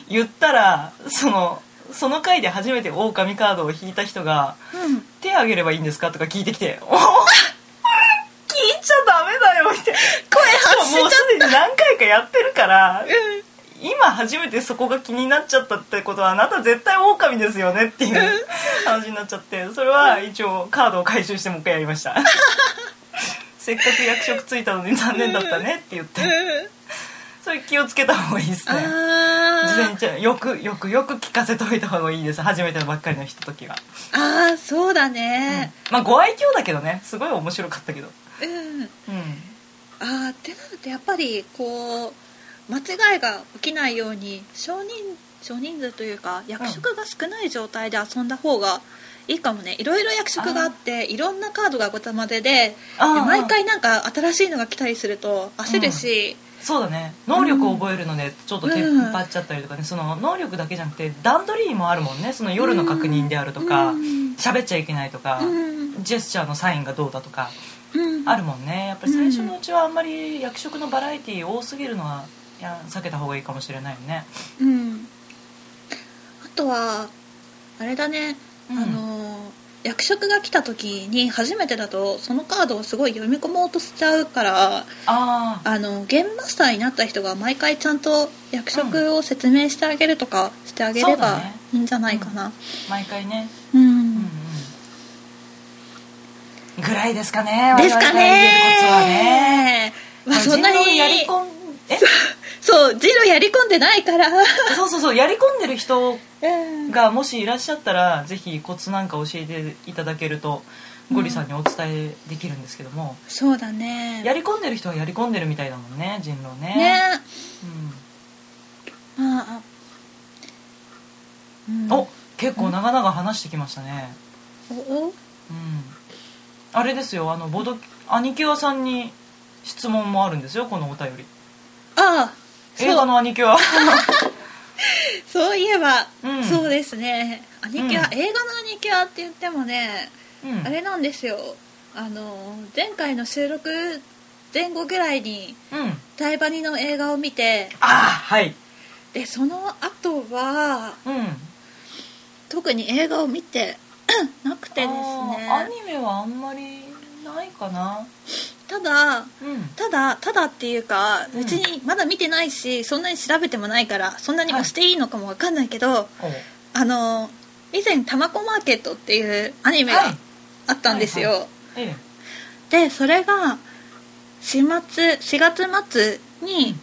言ったらそのその回で初めて狼カードを引いた人がうん「手挙げればいいんですか?」とか聞いてきて「お聞いちゃダメだよ」って。声発しちゃっもうすでに何回かやってるからう今初めてそこが気になっちゃったってことはあなた絶対狼ですよねっていう話になっちゃってそれは一応カードを回収してもう一回やりました。せっかく役職ついたのに残念だったねって言ってそれ気をつけた方がいいですね。事あ前よくよくよく聞かせといた方がいいです。初めてのばっかりの人時は、ーあーそうだね。まあご愛嬌だけどね。すごい面白かったけど。うん、うん。あーってなるとやっぱりこう間違いが起きないように少人少人数というか役職が少ない状態で遊んだ方がいいかもね。いろいろ役職があっていろんなカードがごたまでで毎回なんか新しいのが来たりすると焦るし、そうだね。能力を覚えるのでちょっと手っ張っちゃったりとかね。その能力だけじゃなくて段取りもあるもんね。その夜の確認であるとかうん。喋っちゃいけないとかうん。ジェスチャーのサインがどうだとかうん。あるもんね。やっぱり最初のうちはあんまり役職のバラエティー多すぎるのは避けた方がいいかもしれないよね。うん。あとはあれだね、うん。あの役職が来た時に初めてだとそのカードをすごい読み込もうとしちゃうからあのゲームマスターになった人が毎回ちゃんと役職を説明してあげるとかしてあげればいいんじゃないかな。毎回ね。うん、うんうん。ぐらいですかね。ですかね。ね。まあそんなにやり込んえ？そうジロやり込んでないから。そうそうそうやり込んでる人うん。がもしいらっしゃったらぜひコツなんか教えていただけるとゴリさんにお伝えできるんですけども、そうだね。やり込んでる人はやり込んでるみたいだもんね人狼ね。ね。うん。まあうん。お結構長々話してきましたね。おおうん。あれですよあのボド兄貴はさんに質問もあるんですよこのお便り。ああ映画そうの兄貴はそういえば、うん。そうですね。兄貴は、うん。映画の兄貴はって言ってもね、うん。あれなんですよ。あの前回の収録前後ぐらいにうん。タイバニの映画を見てああはい。でその後はうん。特に映画を見て なくてですね。アニメはあんまりないかなただうん。ただただっていうかうん。別にまだ見てないし、そんなに調べてもないからそんなに押していいのかもわかんないけど、おあの以前「たまこマーケット」っていうアニメがはい。あったんですよ、はいえでそれが4月 ,4 月末に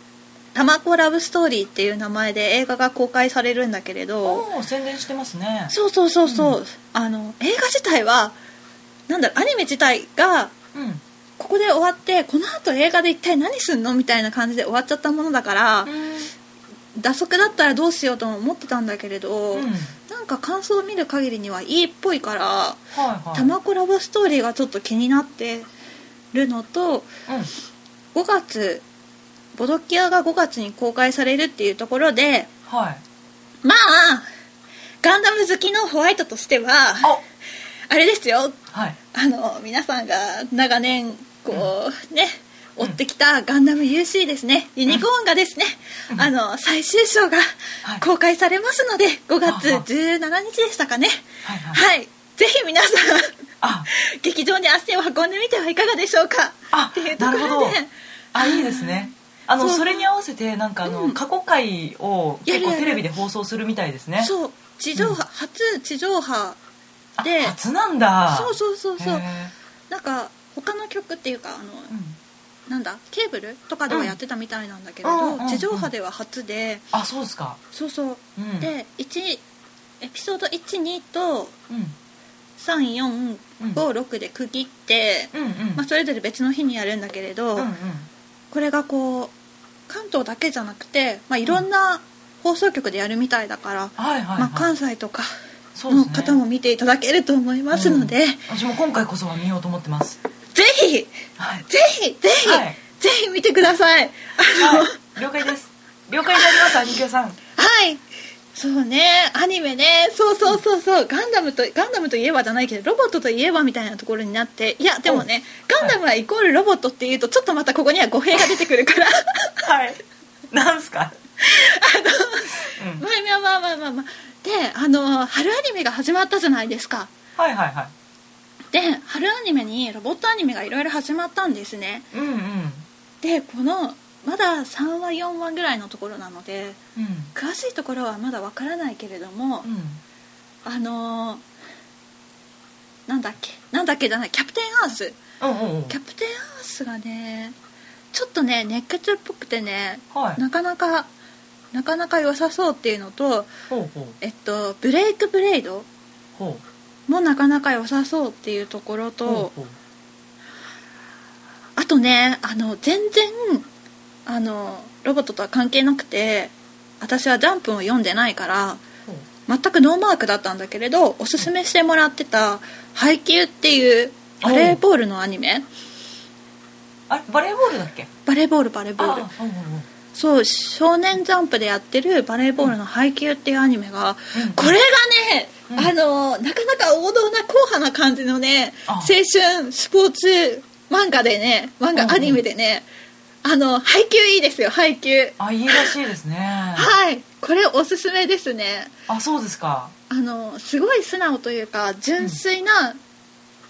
「たまこラブストーリー」っていう名前で映画が公開されるんだけれえど宣伝してますね。そうそうそうそう、うん。あの映画自体はなんだろうアニメ自体がうんここで終わってこのあと映画で一体何すんのみたいな感じで終わっちゃったものだから、打足だったらどうしようとも思ってたんだけれど、うん。なんか感想を見る限りにはいいっぽいからはいはい「たまこラブストーリー」がちょっと気になってるのとうん5月ボドキアが5月に公開されるっていうところではい。まあガンダム好きのホワイトとしてはあ。あれですよ。はい。あの皆さんが長年こうねうん追ってきたガンダム UC ですね。ユニコーンがですねうん。あの最終章がはい。公開されますので5月はは17日でしたかね。はいはい。はい。ぜひ皆さんあ。劇場に足を運んでみてはいかがでしょうか。あっていうところで。あいいですね。あのそれに合わせてなんかあの、うん。過去回を結構テレビで放送するみたいですね。そう。地上波、初地上波あで初なんだ。そうそうそうそう。へなんか他の曲っていうかあの、なんだケーブルとかではやってたみたいなんだけれど、地上波では初で。あそうですか。そうそう、うん。で1エピソード12とうん。3456で区切って、まあ、それぞれ別の日にやるんだけれど、これがこう関東だけじゃなくて、まあ、いろんな放送局でやるみたいだから、はいはい、はい。まあ、関西とかの方も見ていただけると思いますので、私も今回こそは見ようと思ってますぜひはい。ぜひぜひ、はい。ぜひ見てください。あのはい了解です。了解であります兄貴さん。はい。そうね。アニメね。そうそうそうそう。ガンダムとガンダムといえばじゃないけどロボットといえばみたいなところになっていやでもねガンダムはイコールロボットっていうとちょっとまたここには語弊が出てくるから。はい。なんすか？うん。まあまあまあまあまあ。であの春アニメが始まったじゃないですか。はいはいはいで春アニメにロボットアニメがいろいろ始まったんですね。うんうん。でこのまだ3話4話ぐらいのところなのでうん。詳しいところはまだわからないけれども、うん。あのーなんだっけなんだっけじゃないキャプテンアース。うんうんうん。キャプテンアースがねちょっとね熱血っぽくてねはい。なかなかなかなか良さそうっていうのとほうほう。えっとブレイクブレイド。ほもなかなか良さそうっていうところとうほうほうあとねあの全然あのロボットとは関係なくて私は「ジャンプ」を読んでないからほう全くノーマークだったんだけれどおすすめしてもらってた「ハイキュー」っていうバレーボールのアニメ。あれバレーボールだっけ？バレーボールバレーボあール。うんうんうん。そう「少年ジャンプ」でやってるバレーボールの「ハイキュー」っていうアニメがうんこれがね、うんあのなかなか王道な硬派な感じのねあ。青春スポーツ漫画でね漫うんうん画アニメでねあの配給いいですよ配給。あいいらしいですね。はい。これおすすめですね。あそうですか。あのすごい素直というか純粋な、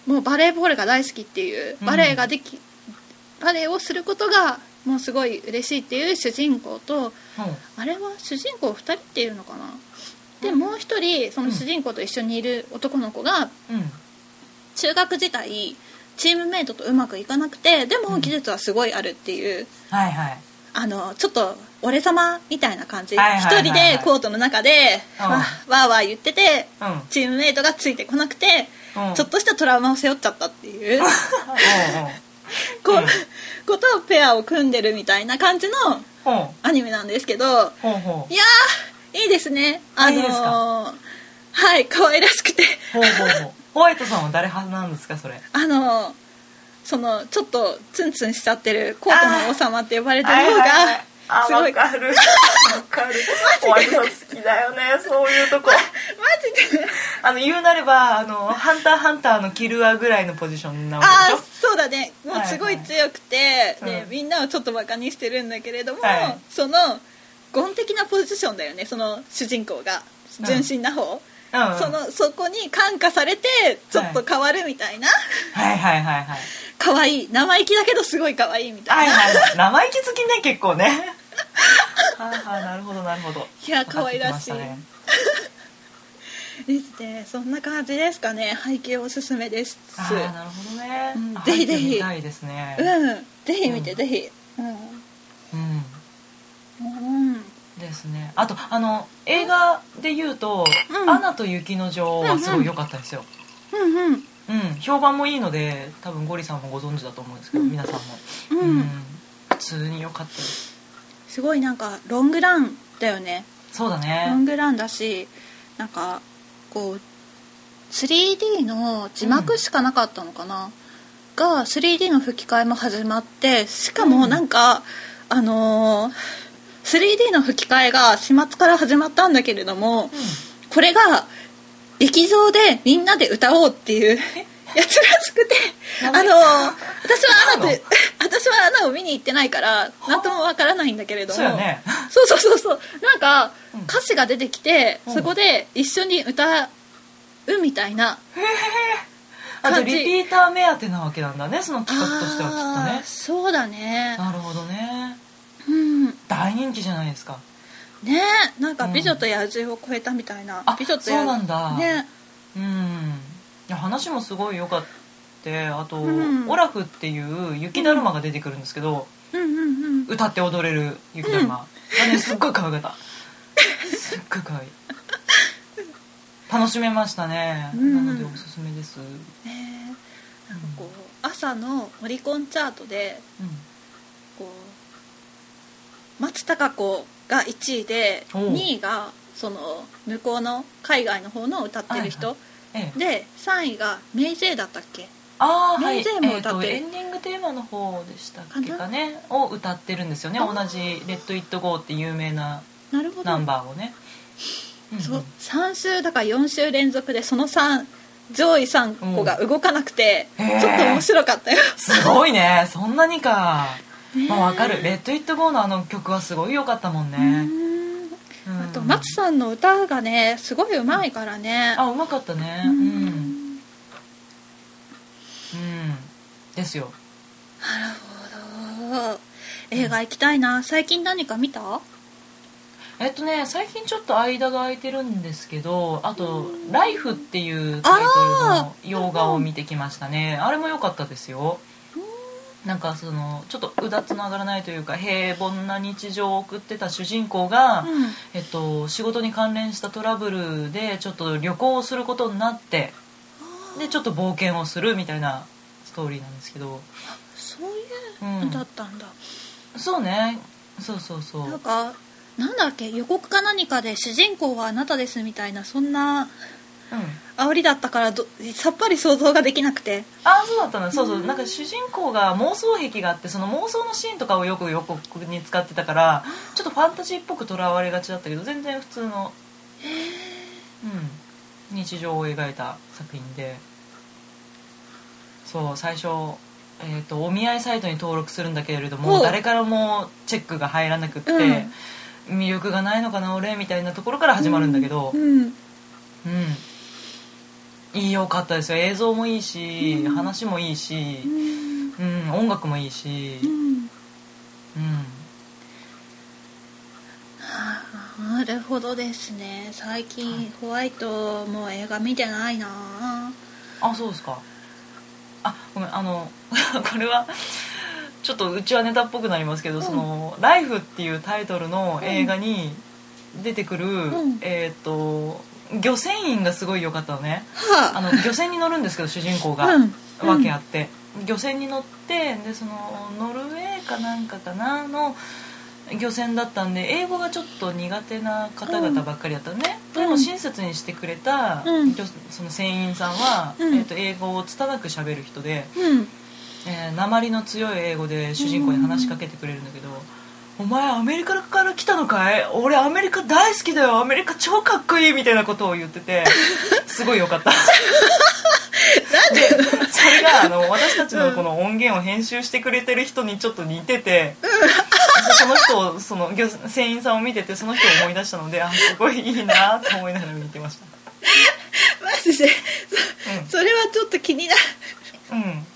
もうバレーボールが大好きっていううん。バレーができ、バレーをすることがもうすごい嬉しいっていう主人公とうん。あれは主人公2人っていうのかな？でうん。もう一人その主人公と一緒にいる男の子がうん。中学時代チームメイトとうまくいかなくてでも技術はすごいあるっていう、はいはい。あのちょっと俺様みたいな感じ。一、人でコートの中でうん。わわーわー言っててうん。チームメイトがついてこなくて、うん。ちょっとしたトラウマを背負っちゃったっていう。こう、うん。ことをペアを組んでるみたいな感じのほアニメなんですけどいやーいいですね。あのーいいですはい可愛らしくて。ほうほうほう。ホワイトさんは誰派なんですかそれ？あのーそのちょっとツンツンしちゃってるコートの王様って呼ばれてる方はいはいはい。すごい。わかる。わかる。ホワイトさん好きだよねそういうとこ。マジで？あの言うなればあの「ハンターハンター」のキルアぐらいのポジションなわけでしそうだね。もうすごい強くて、はい。はいでみんなをちょっとバカにしてるんだけれども、はい。そのゴン的なポジションだよねその主人公が。純真な方、ょうん。うんそのそこに感化されてちょっと変わるみたいな、はいはいはいはい。可愛い。生意気だけどすごい可愛いみたはいいな、はいはい生意気好きね結構ね。はいはいなるほどなるほど。いや可愛らしい。ですねそんな感じですかね。背景おすすめです。ああなるほどね、うんあぜひぜひ。ね。うんぜひ見て、うん。ぜひ。うんですね。あとあの映画で言うと「うん。アナと雪の女王」はすごい良かったですよ、うんうん。うん。評判もいいので多分ゴリさんもご存知だと思うんですけど、うん。皆さんも、うん。普通に良かったです。すごいなんかロングランだよね。そうだロンねグランだしなんかこう 3D の字幕しかなかったのかな、が 3D の吹き替えも始まってしかもなんか、あのー 3D の吹き替えが始末から始まったんだけれどもこれが劇場でみんなで歌おうっていうやつらしくてあのー私はアナで私はアナを見に行ってないから何ともわからないんだけれども。そうよね。そうそうそうそう。なんかうん。歌詞が出てきて、うん。そこで一緒に歌うみたいなあとリピーター目当てなわけなんだねその企画としてはきっとね。そうだね。なるほどね。うん大人気じゃないですか。ねなんか「うん美女と野獣」を超えたみたいな、あ美女とそうなんだ。ねうん。いや話もすごい良かってあと、うん。オラフっていう雪だるまが出てくるんですけど、うんうんうん歌って踊れる雪だるま。がねすっごい可愛かった。すっごい可愛い。楽しめましたね、うんなのでおすすめです、うん、ねなんかこう朝のオリコンチャートでこう松たか子が1位でおう。2位がその向こうの海外の方の歌ってる人、で3位がメイ・ジェイだったっけ？ああはい。も歌ってる。えエンディングテーマの方でしたっけかかねを歌ってるんですよね。あ。同じ「レッド・イット・ゴー」って有名なナンバーをね、うんうん。そう。3週だから4週連続でその3上位3個が動かなくて、うんちょっと面白かったよ。すごいね。そんなにか、まあわかる「レッド・イット・ゴー」のあの曲はすごい良かったもんね、あと松さんの歌がねすごいうまいからね。あうまかったね。ううん。ん、うん、ですよ。なるほど。映画行きたいな。最近何か見た？えっとね最近ちょっと間が空いてるんですけどあと「ライフっていうタイトルの洋画を見てきましたね。あれも良かったですよなんかそのちょっとうだつの上がらないというか平凡な日常を送ってた主人公が、うん。えっと、仕事に関連したトラブルでちょっと旅行をすることになってでちょっと冒険をするみたいなストーリーなんですけど。そういうのだったんだ、そうね。そうそうそう。なんかなんだっけ？予告か何かで主人公はあなたですみたいなそんなうん煽りだったからどさっぱり想像ができなくて。ああそうだったの？そうそう。なんか主人公が妄想癖があってその妄想のシーンとかをよく予告に使ってたからちょっとファンタジーっぽくとらわれがちだったけど全然普通の、うん、日常を描いた作品で。そう最初えー、とお見合いサイトに登録するんだけれども誰からもチェックが入らなくって、うん。魅力がないのかな俺？みたいなところから始まるんだけど、うん。うんいいよかったですよ。映像もいいし、うん。話もいいしう、ん。うん、音楽もいいしう、ん。うん、はあなるほどですね。最近ホワイトもう映画見てないな。あそうですか。あごめんあの これはちょっとうちはネタっぽくなりますけど「うん。そのライフっていうタイトルの映画に出てくる、ん。えっ、と漁船員がすごい良かったのね。はあ。の漁船に乗るんですけど主人公が、うん。わけあって。漁船に乗ってでそのノルウェーかなんかかなの漁船だったんで英語がちょっと苦手な方々ばっかりだったのね、うん。でも親切にしてくれた、うん。漁その船員さんは、うん。えー、と英語を拙く喋る人で、うん。えー、鉛の強い英語で主人公に話しかけてくれるんだけど「お前アメリカから来たのかい？俺アメリカ大好きだよ。アメリカ超かっこいい」みたいなことを言ってて。すごいよかった。で？それがあの私たちのこの音源を編集してくれてる人にちょっと似てて、でその人をその漁船員さんを見ててその人を思い出したのであすごいいいなと思いながら見てました。マジで？そそれはちょっと気になる。うん、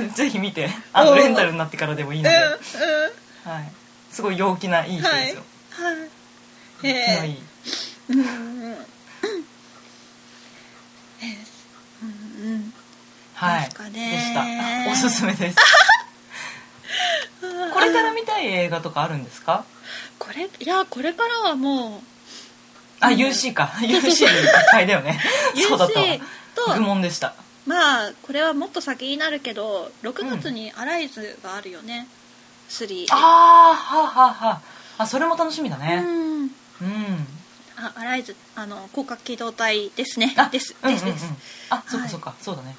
うん、ぜひ見て。あうんのレンタルになってからでもいいので、うん。はい、すごい陽気ないい人ですよ、うんはい。気のいえいーうん。うん。えーうん。うん。はい。でした。おすすめです。これから見たい映画とかあるんですか？これいやこれからはもうあ、うん。UC か。UC いっぱいだよね。そうだったと愚問でした。まあこれはもっと先になるけど6月にアライズがあるよね、3ああはあはあはああそれも楽しみだうねん。うん、あアライズあの広角機動隊ですね。あですですです、あそっはい。かそっか、そうだね。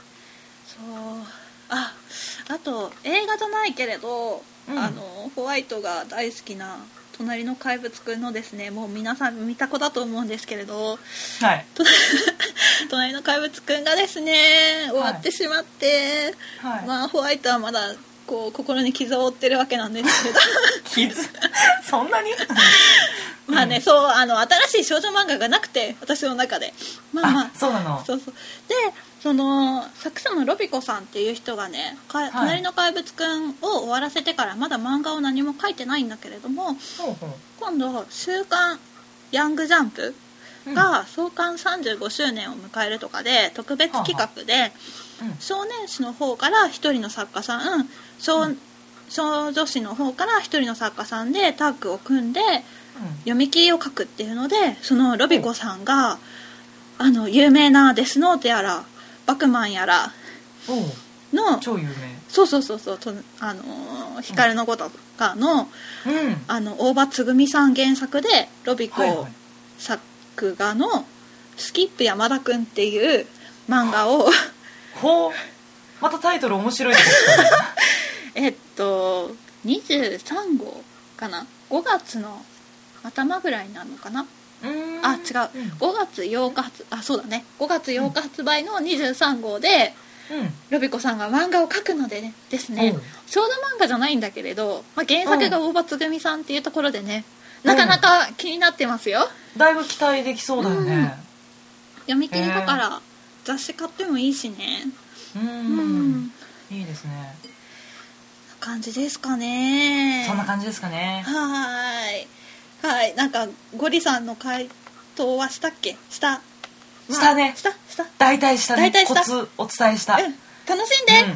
そう。ああと映画じゃないけれど、うん。あのホワイトが大好きな「隣の怪物くん」のですねもう皆さん見た子だと思うんですけれどはい。と 隣の怪物くんがですね終わってしまって、はい、まあホワイトはまだこう心に傷を負ってるわけなんですけど。傷？そんなに？まあね、そうあの新しい少女漫画がなくて私の中で。まあまあ。あそうなの？そうそう。でその作者のロビコさんっていう人がね「か隣の怪物くん」を終わらせてからまだ漫画を何も書いてないんだけれども今度「週刊ヤングジャンプ」うが創刊35周年を迎えるとかで特別企画でうん少年誌の方から1人の作家さん少少女誌の方から1人の作家さんでタッグを組んで読み切りを書くっていうのでそのロビコさんがあの有名な「デスノート」やら「バクマン」やらの超有名。そうそうそうそうとあのー光の子とかのうん。あの大場つぐみさん原作でロビはいはい。コ作画の「スキップ山田くん」っていう漫画をほうまたタイトル面白いとこ来たね。えっと23号かな？5月の頭ぐらいになるのかな？あ違う。5月8日発あそうだね。5月8日発売の23号でうん。うんロビコさんが漫画を描くのでねですね。少女漫画じゃないんだけれど、まあ、原作が大場つぐみさんっていうところでねなかなか気になってますよ。だいぶ期待できそうだよね。読み切りだから雑誌買ってもいいしね。ううん。ん。いいですね。感じですかね。そんな感じですかね。はーい。はい。なんかゴリさんの回答はしたっけ？した、まあしたね。した？した？大体したね。大体した。コツお伝えした、うん。楽しんで、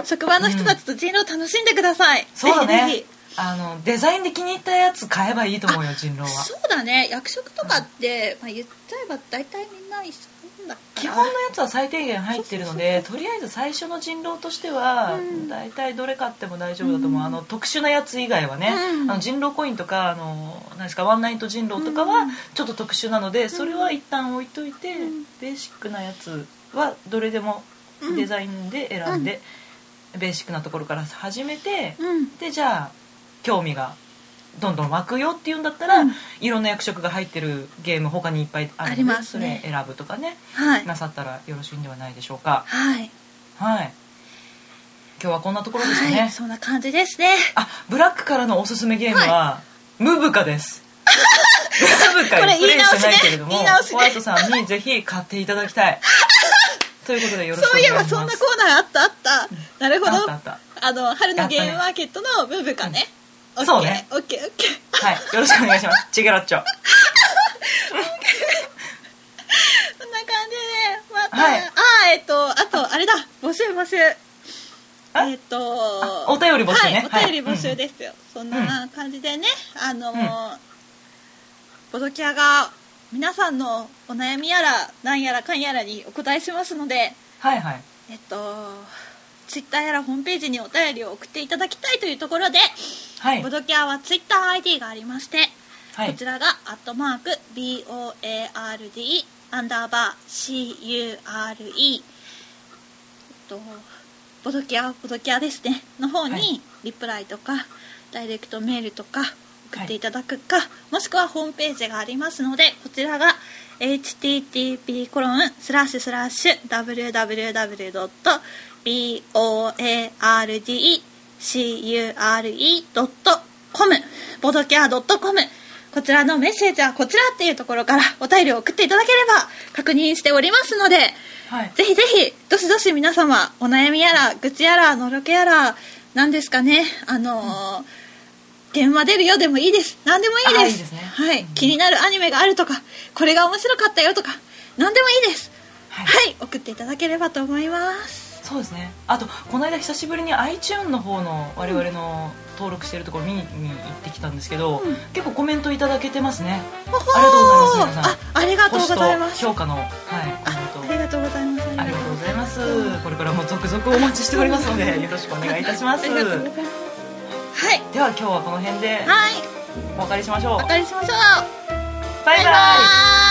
うん。職場の人たちと人狼を楽しんでください、そうだね。あのデザインで気に入ったやつ買えばいいと思うよ人狼は。そうだね。役職とかって、まあ、言っちゃえば大体みんな一緒基本のやつは最低限入ってるのでとりあえず最初の人狼としては、うん。大体どれ買っても大丈夫だと思う、うん。あの特殊なやつ以外はね、うん。あの人狼コインとかあの何ですかワンナイト人狼とかはうん。ちょっと特殊なのでそれは一旦置いといて、うん。ベーシックなやつはどれでもうん。デザインで選んで、ベーシックなところから始めて、うん。でじゃあ興味がどんどん湧くよっていうんだったら、うん。いろんな役職が入ってるゲーム他にいっぱいあるのでありますね。それ選ぶとかね。はい。なさったらよろしいんではないでしょうか。はい。はい。今日はこんなところですかね、はいそんな感じですね。あブラックからのおすすめゲームは、ムブカです。ムブカこれにプレイしてない言い直しね。けれども、言い直しね。ホワイトさんにぜひ買っていただきたい。ということでよろしくそういえお願いします。ばそんなコーナーあったあった。なるほど。あったあった。あの春のゲームマーケットのブブかね。オッケーそうね。オッケーオッケー。はい。よろしくお願いします。チゲラッチョこんな感じでまた、はい。あーえっとあとあれだ。募集募集。あ？えっとあお便り募集ね。はい、お便りはい募集ですよ、そんな感じでねあのーボドキャが皆さんのお悩みやらなんやらかんやらにお答えしますのではいはい。えっとツイッターやらホームページにお便りを送っていただきたいというところで、はい。ボドキャはツイッター ID がありまして、はい。こちらがアットマーク BOARD アンダーバー CURE えっとボドキャボドキャですね。の方はい。にリプライとかダイレクトメールとか送っていただくか、もしくはホームページがありますのでこちらが http コロンスラッシュスラッシュ www.boardcure.com ボドキャ .com こちらのメッセージはこちらっていうところからお便りを送っていただければ確認しておりますのではい。ぜひぜひどしどし皆様お悩みやら愚痴やらのろけやらなんですかね？あのー電話出るよでもいいです。何でもいいです。あいいですね。はい、うん。気になるアニメがあるとかこれが面白かったよとか何でもいいです。はい。はい、送っていただければと思いますそうですね。あとこの間久しぶりに iTune の方の我々の登録してるところ見に行ってきたんですけど、うん。結構コメントいただけてますね。ありがとうございます皆さん。あありがとうございます。評価の、はい、コあメント。ありがとうございます。ありがとうございます。これからも続々お待ちしておりますのでよろしくお願いいたします。ありがとうございます。はい。では今日はこの辺ではい。お別れしましょう。お別れしましょう。バイバイ。バイバイ